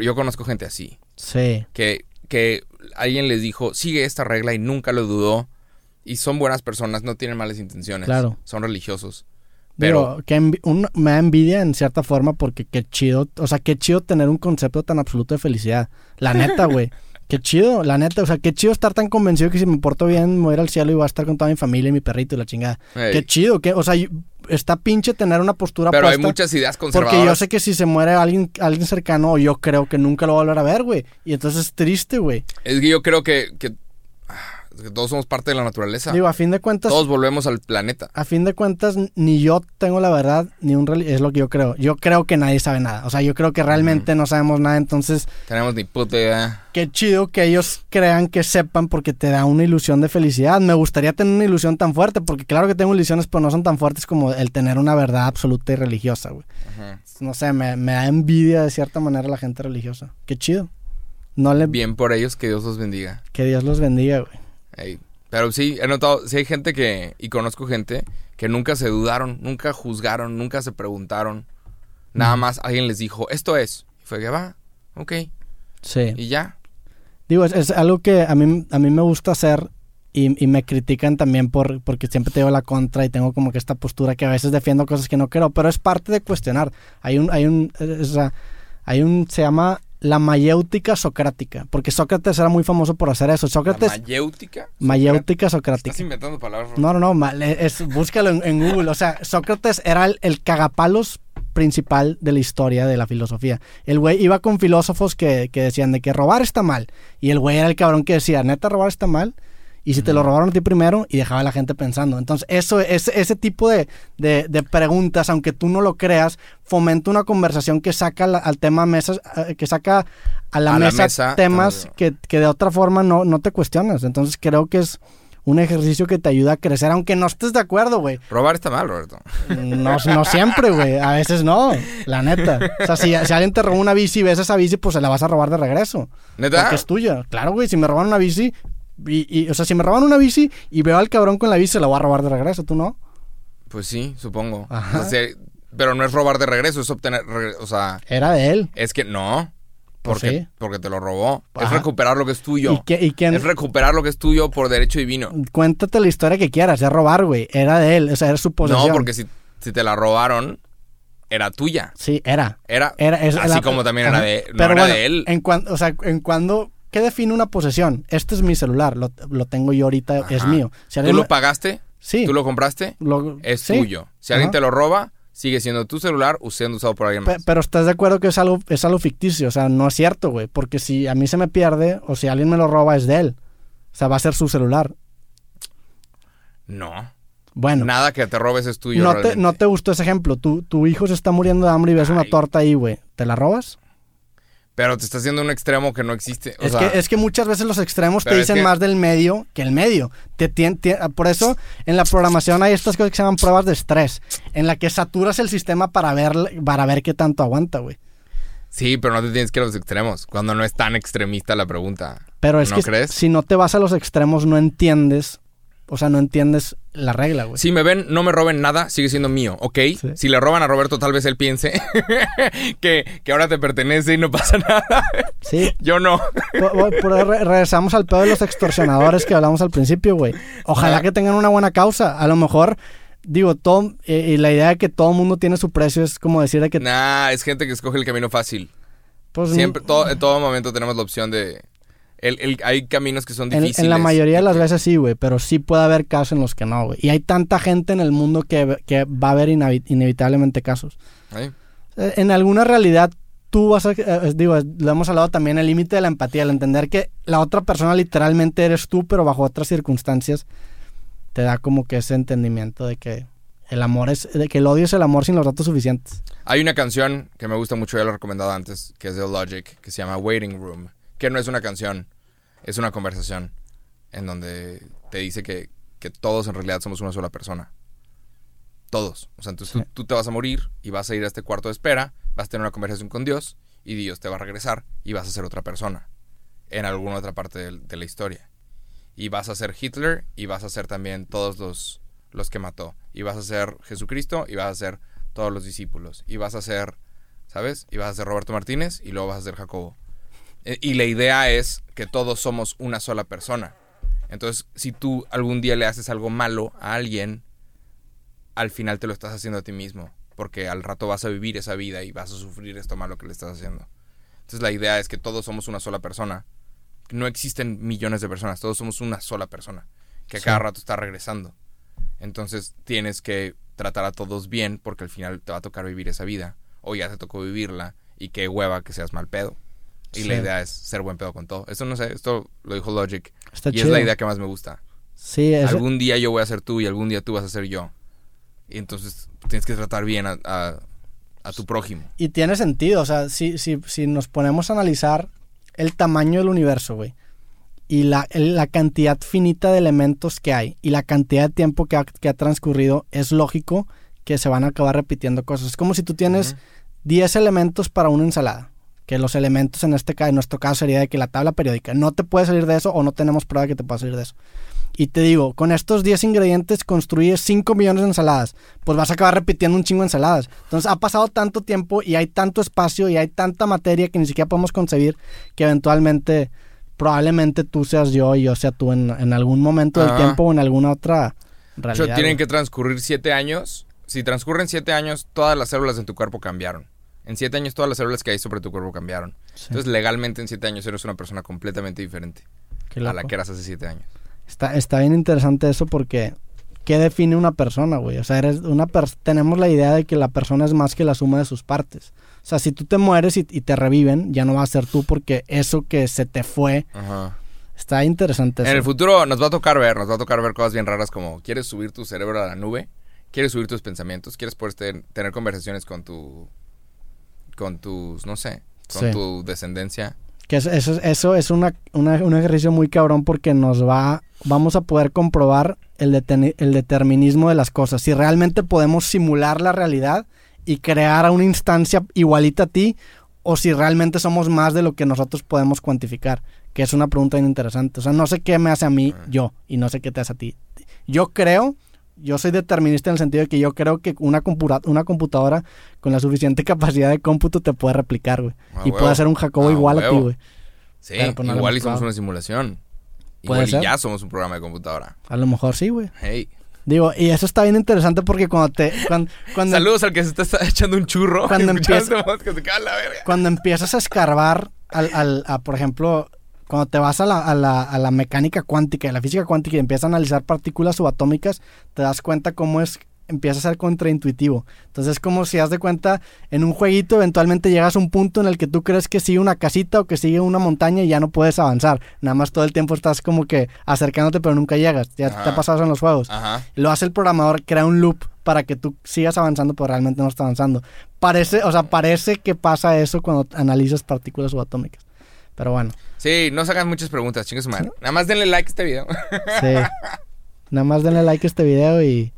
Yo conozco gente así. Sí, Que, que alguien les dijo, sigue esta regla y nunca lo dudó. Y son buenas personas, no tienen malas intenciones. Claro. Son religiosos. Pero, Digo, que un- me da envidia en cierta forma porque qué chido, o sea, qué chido tener un concepto tan absoluto de felicidad. La neta, güey. Qué chido, la neta, o sea, qué chido estar tan convencido que si me porto bien me voy a ir al cielo y voy a estar con toda mi familia y mi perrito y la chingada. hey, Qué chido, que, o sea, está pinche tener una postura pero hay muchas ideas Porque conservadoras. yo sé que si se muere alguien, alguien cercano, yo creo que nunca lo voy a volver a ver, güey. Y entonces es triste, güey. Es que yo creo que, que todos somos parte de la naturaleza. Digo, a fin de cuentas, todos volvemos al planeta. a fin de cuentas, ni yo tengo la verdad, ni un es lo que yo creo. Yo creo que nadie sabe nada. O sea, yo creo que realmente no sabemos nada. Entonces, Tenemos ni puta idea. qué chido que ellos crean que sepan porque te da una ilusión de felicidad. Me gustaría tener una ilusión tan fuerte, porque claro que tengo ilusiones, pero no son tan fuertes como el tener una verdad absoluta y religiosa, güey. Ajá. No sé, me, me da envidia de cierta manera la gente religiosa. Qué chido. No le... Bien por ellos, que Dios los bendiga. Que Dios los bendiga, güey. Pero sí, he notado, sí hay gente que, y conozco gente, que nunca se dudaron, nunca juzgaron, nunca se preguntaron. Nada más alguien les dijo, esto es. Y fue que va, ok, Sí. y ya. Digo, es, es algo que a mí, a mí me gusta hacer y, y me critican también por porque siempre te digo la contra y tengo como que esta postura que a veces defiendo cosas que no creo, pero es parte de cuestionar. Hay un, hay un, o sea, hay un, se llama la mayéutica socrática, porque Sócrates era muy famoso por hacer eso. Sócrates, ¿La mayéutica? mayéutica socrática. Estás inventando palabras. No, no, no, es, búscalo en, en Google. O sea, Sócrates era el, el cagapalos principal de la historia de la filosofía. El güey iba con filósofos que, que decían de que robar está mal. Y el güey era el cabrón que decía, neta, robar está mal. Y si te lo robaron a ti primero, y dejaba a la gente pensando. Entonces, eso, ese, ese tipo de, de- de preguntas, aunque tú no lo creas, fomenta una conversación que saca la- al tema mesas, eh, que saca a la, A la mesa, temas que, que de otra forma no, no te cuestionas. Entonces, creo que es un ejercicio que te ayuda a crecer, aunque no estés de acuerdo, güey. Robar está mal, Roberto. No, no siempre, güey. A veces no, la neta. O sea, si, si alguien te robó una bici y ves esa bici, pues se la vas a robar de regreso. ¿Neta? Porque es tuya. Claro, güey. Si me roban una bici, y, y- o sea, si me roban una bici y veo al cabrón con la bici, se la voy a robar de regreso, ¿tú no? Pues sí, supongo. Ajá. O sea, pero no es robar de regreso, es obtener... O sea, Era de él. es que no. Pues Porque, sí. porque te lo robó. Es recuperar lo que es tuyo. ¿Y, qué- y quién? Es recuperar lo que es tuyo por derecho divino. Cuéntate la historia que quieras, ya robar, güey. Era de él, o sea, era su posesión. No, porque si, si te la robaron, era tuya. Sí, era. Era, Era, es- así la- como también era de, no Pero era bueno, de él. En cuan- o sea, en cuando, ¿qué define una posesión? Este es mi celular, lo, lo tengo yo ahorita, es mío. Si ¿Tú lo me- pagaste? Sí. ¿Tú lo compraste? lo- Es sí. tuyo. Si alguien te lo roba, sigue siendo tu celular siendo usado por alguien más. pero estás de acuerdo que es algo, es algo ficticio, o sea, no es cierto, güey. Porque si a mí se me pierde o si alguien me lo roba es de él. O sea, va a ser su celular. No. Bueno, Nada que te robes es tuyo. no, te, no te gustó ese ejemplo. Tu, tu hijo se está muriendo de hambre y ves una torta ahí, güey. ¿Te la robas? Pero te estás haciendo un extremo que no existe. O es, sea, que, es que muchas veces los extremos te es dicen que- más del medio que el medio. Te tien- tien- por eso en la programación hay estas cosas que se llaman pruebas de estrés, en la que saturas el sistema para ver, para ver qué tanto aguanta, güey. Sí, pero no te tienes que ir a los extremos. Cuando no es tan extremista la pregunta. Pero es ¿No que crees? si no te vas a los extremos no entiendes, o sea, no entiendes la regla, güey. Si me ven, no me roben nada, sigue siendo mío, ¿ok? Sí. Si le roban a Roberto, tal vez él piense que, que ahora te pertenece y no pasa nada. Sí. Yo no. Por- re- regresamos al pedo de los extorsionadores que hablamos al principio, güey. Ojalá que tengan una buena causa. A lo mejor, digo, todo, eh, y la idea de que todo mundo tiene su precio es como decir de que, Nah, es gente que escoge el camino fácil. pues, Siempre, todo, en todo momento tenemos la opción de... El, el- hay caminos que son difíciles. en la mayoría de las veces sí, güey, pero sí puede haber casos en los que no, güey. Y hay tanta gente en el mundo que, que va a haber inevitablemente casos. Ay, Eh, En alguna realidad, tú vas a... eh, digo, lo hemos hablado también, el límite de la empatía, el entender que la otra persona literalmente eres tú, pero bajo otras circunstancias, te da como que ese entendimiento de que el amor es... de que el odio es el amor sin los datos suficientes. Hay una canción que me gusta mucho, ya lo he recomendado antes, que es de Logic, que se llama Waiting Room. Que no es una canción, es una conversación en donde te dice que, que todos en realidad somos una sola persona. Todos. O sea, entonces Sí. tú, tú te vas a morir y vas a ir a este cuarto de espera, vas a tener una conversación con Dios y Dios te va a regresar y vas a ser otra persona en alguna otra parte del- de, la historia. Y vas a ser Hitler y vas a ser también todos los, los que mató. Y vas a ser Jesucristo y vas a ser todos los discípulos. Y vas a ser, ¿sabes? Y vas a ser Roberto Martínez y luego vas a ser Jacobo. E- Y la idea es que todos somos una sola persona. Entonces, si tú algún día le haces algo malo a alguien, al final te lo estás haciendo a ti mismo. Porque al rato vas a vivir esa vida y vas a sufrir esto malo que le estás haciendo. Entonces la idea es que todos somos una sola persona. No existen millones de personas, todos somos una sola persona. Que a Sí. cada rato está regresando. Entonces tienes que tratar a todos bien porque al final te va a tocar vivir esa vida. O ya te tocó vivirla y qué hueva que seas mal pedo. Y la idea es ser buen pedo con todo. Esto no sé, esto lo dijo Logic. Está y chido. es la idea que más me gusta. Sí, es, Algún día yo voy a ser tú y algún día tú vas a ser yo. Y entonces tienes que tratar bien a, a- a tu prójimo. Y tiene sentido, o sea, si, si, si nos ponemos a analizar el tamaño del universo, güey, y la, la cantidad finita de elementos que hay, y la cantidad de tiempo que ha, que ha transcurrido, es lógico que se van a acabar repitiendo cosas. Es como si tú tienes Ujú. 10 elementos para una ensalada. Que los elementos en este caso, en nuestro caso sería de que la tabla periódica no te puede salir de eso o no tenemos prueba de que te pueda salir de eso. Y te digo, con estos 10 ingredientes construyes 5 millones de ensaladas. Pues vas a acabar repitiendo un chingo de ensaladas. Entonces ha pasado tanto tiempo y hay tanto espacio y hay tanta materia que ni siquiera podemos concebir que eventualmente, probablemente tú seas yo y yo sea tú en, en algún momento del tiempo o en alguna otra De realidad. hecho, tienen que transcurrir siete años. Si transcurren siete años, todas las células en tu cuerpo cambiaron. En siete años todas las células que hay sobre tu cuerpo cambiaron. Sí, Entonces legalmente en siete años eres una persona completamente diferente a la que eras hace siete años. Está, está bien interesante eso porque ¿qué define una persona, güey? O sea, eres una per- tenemos la idea de que la persona es más que la suma de sus partes. O sea, si tú te mueres y, y te reviven, ya no va a ser tú porque eso que se te fue, Ajá. está interesante eso. En el futuro nos va a tocar ver, nos va a tocar ver cosas bien raras como quieres subir tu cerebro a la nube, quieres subir tus pensamientos, quieres poder ten- tener conversaciones con tu con tus, no sé, con Sí. tu descendencia. Que eso, eso, eso es una, una- un ejercicio muy cabrón porque nos va, vamos a poder comprobar el, deteni- el determinismo de las cosas. Si realmente podemos simular la realidad y crear a una instancia igualita a ti o si realmente somos más de lo que nosotros podemos cuantificar. Que es una pregunta bien interesante. O sea, no sé qué me hace a mí yo y no sé qué te hace a ti. Yo creo, yo soy determinista en el sentido de que yo creo que una, computa- una computadora con la suficiente capacidad de cómputo te puede replicar, güey. A y huevo. puede hacer un Jacobo A igual a ti, güey. Sí, pues, no igual hemos y somos probado. una simulación. Igual y ya somos un programa de computadora. A lo mejor sí, güey. Hey. Digo, y eso está bien interesante porque cuando te... Cuando, cuando, Saludos al que se está echando un churro. Cuando escuchando empieza- este podcast, se caga la verga. cuando empiezas a escarbar al, al- a, por ejemplo, cuando te vas a la, a, la, a la mecánica cuántica, a la física cuántica y empiezas a analizar partículas subatómicas, te das cuenta cómo es, empieza a ser contraintuitivo. Entonces es como si haz de cuenta, en un jueguito eventualmente llegas a un punto en el que tú crees que sigue una casita o que sigue una montaña y ya no puedes avanzar. Nada más todo el tiempo estás como que acercándote pero nunca llegas. Ya te ha pasado eso en los juegos. Ajá. Lo hace el programador, crea un loop para que tú sigas avanzando, pero realmente no está avanzando. Parece, o sea, parece que pasa eso cuando analizas partículas subatómicas. Pero bueno, Sí, no se hagan muchas preguntas, su madre. Nada más denle like a este video. sí. Nada más denle like a este video y,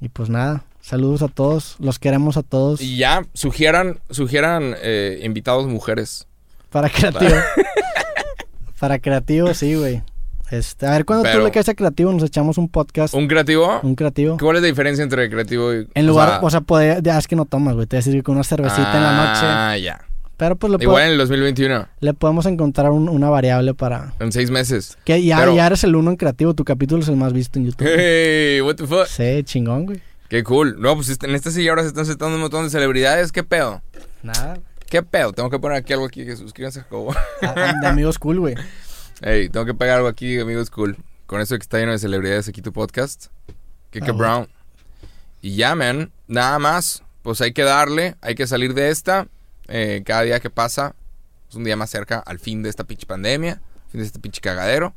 y pues nada. Saludos a todos, los queremos a todos. y ya, sugieran, sugieran eh, invitados mujeres. Para creativo. Para creativo, sí, güey. Este, a ver, cuando tú le caes a creativo, nos echamos un podcast. ¿Un creativo? Un creativo. ¿Cuál es la diferencia entre creativo y... En o lugar, sea, o sea, poder, ya es que no tomas, güey. Te voy a decir que con una cervecita en la noche. Ah, ya. Pero pues le, Igual puede- en el 2021, le podemos encontrar un- una variable para, en seis meses. Que ya, Pero- ya eres el uno en creativo, tu capítulo es el más visto en YouTube. Hey, what the fuck. Sí, chingón, güey. Qué cool. No, pues este- en esta silla ahora se están sentando un montón de celebridades. ¿Qué pedo? Nada. ¿Qué pedo? Tengo que poner aquí algo aquí que suscríbanse a Jacobo. De amigos cool, güey. Hey, tengo que pegar algo aquí, amigos cool. Con eso que está lleno de celebridades aquí tu podcast. Kike Ah, bueno. Brown. Y ya, man. Nada más. Pues hay que darle. Hay que salir de esta. Eh, cada día que pasa es un día más cerca al fin de esta pinche pandemia. Fin de este pinche cagadero.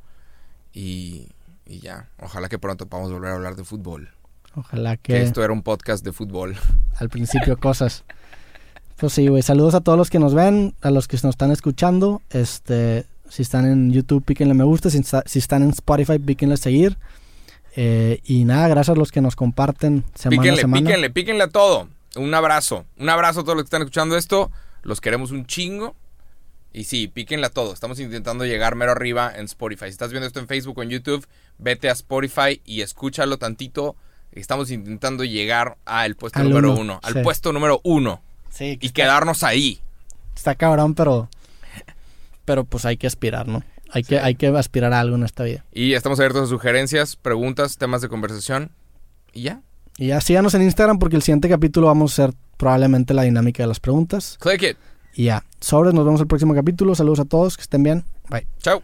Y, y ya. Ojalá que pronto podamos volver a hablar de fútbol. Ojalá Que que esto era un podcast de fútbol. al principio cosas. Pues sí, güey. Saludos a todos los que nos ven, a los que nos están escuchando. Este, si están en YouTube, píquenle me gusta. Si, si están en Spotify, píquenle seguir. Eh, y nada, gracias a los que nos comparten semana a Píquenle, semana. píquenle, píquenle a todo. Un abrazo. Un abrazo a todos los que están escuchando esto. Los queremos un chingo. Y sí, píquenle a todo. Estamos intentando llegar mero arriba en Spotify. Si estás viendo esto en Facebook o en YouTube, vete a Spotify y escúchalo tantito. Estamos intentando llegar al puesto Al número uno, uno. Al sí. puesto número uno. Sí, Y quedarnos ahí. está cabrón, pero pero pues hay que aspirar, ¿no? Hay que hay que aspirar a algo en esta vida. Y estamos abiertos a sugerencias, preguntas, temas de conversación. Y ya. Y ya síganos en Instagram porque el siguiente capítulo vamos a hacer probablemente la dinámica de las preguntas. Click it. Y ya, sobres, nos vemos el próximo capítulo. Saludos a todos, que estén bien. Bye. Chao.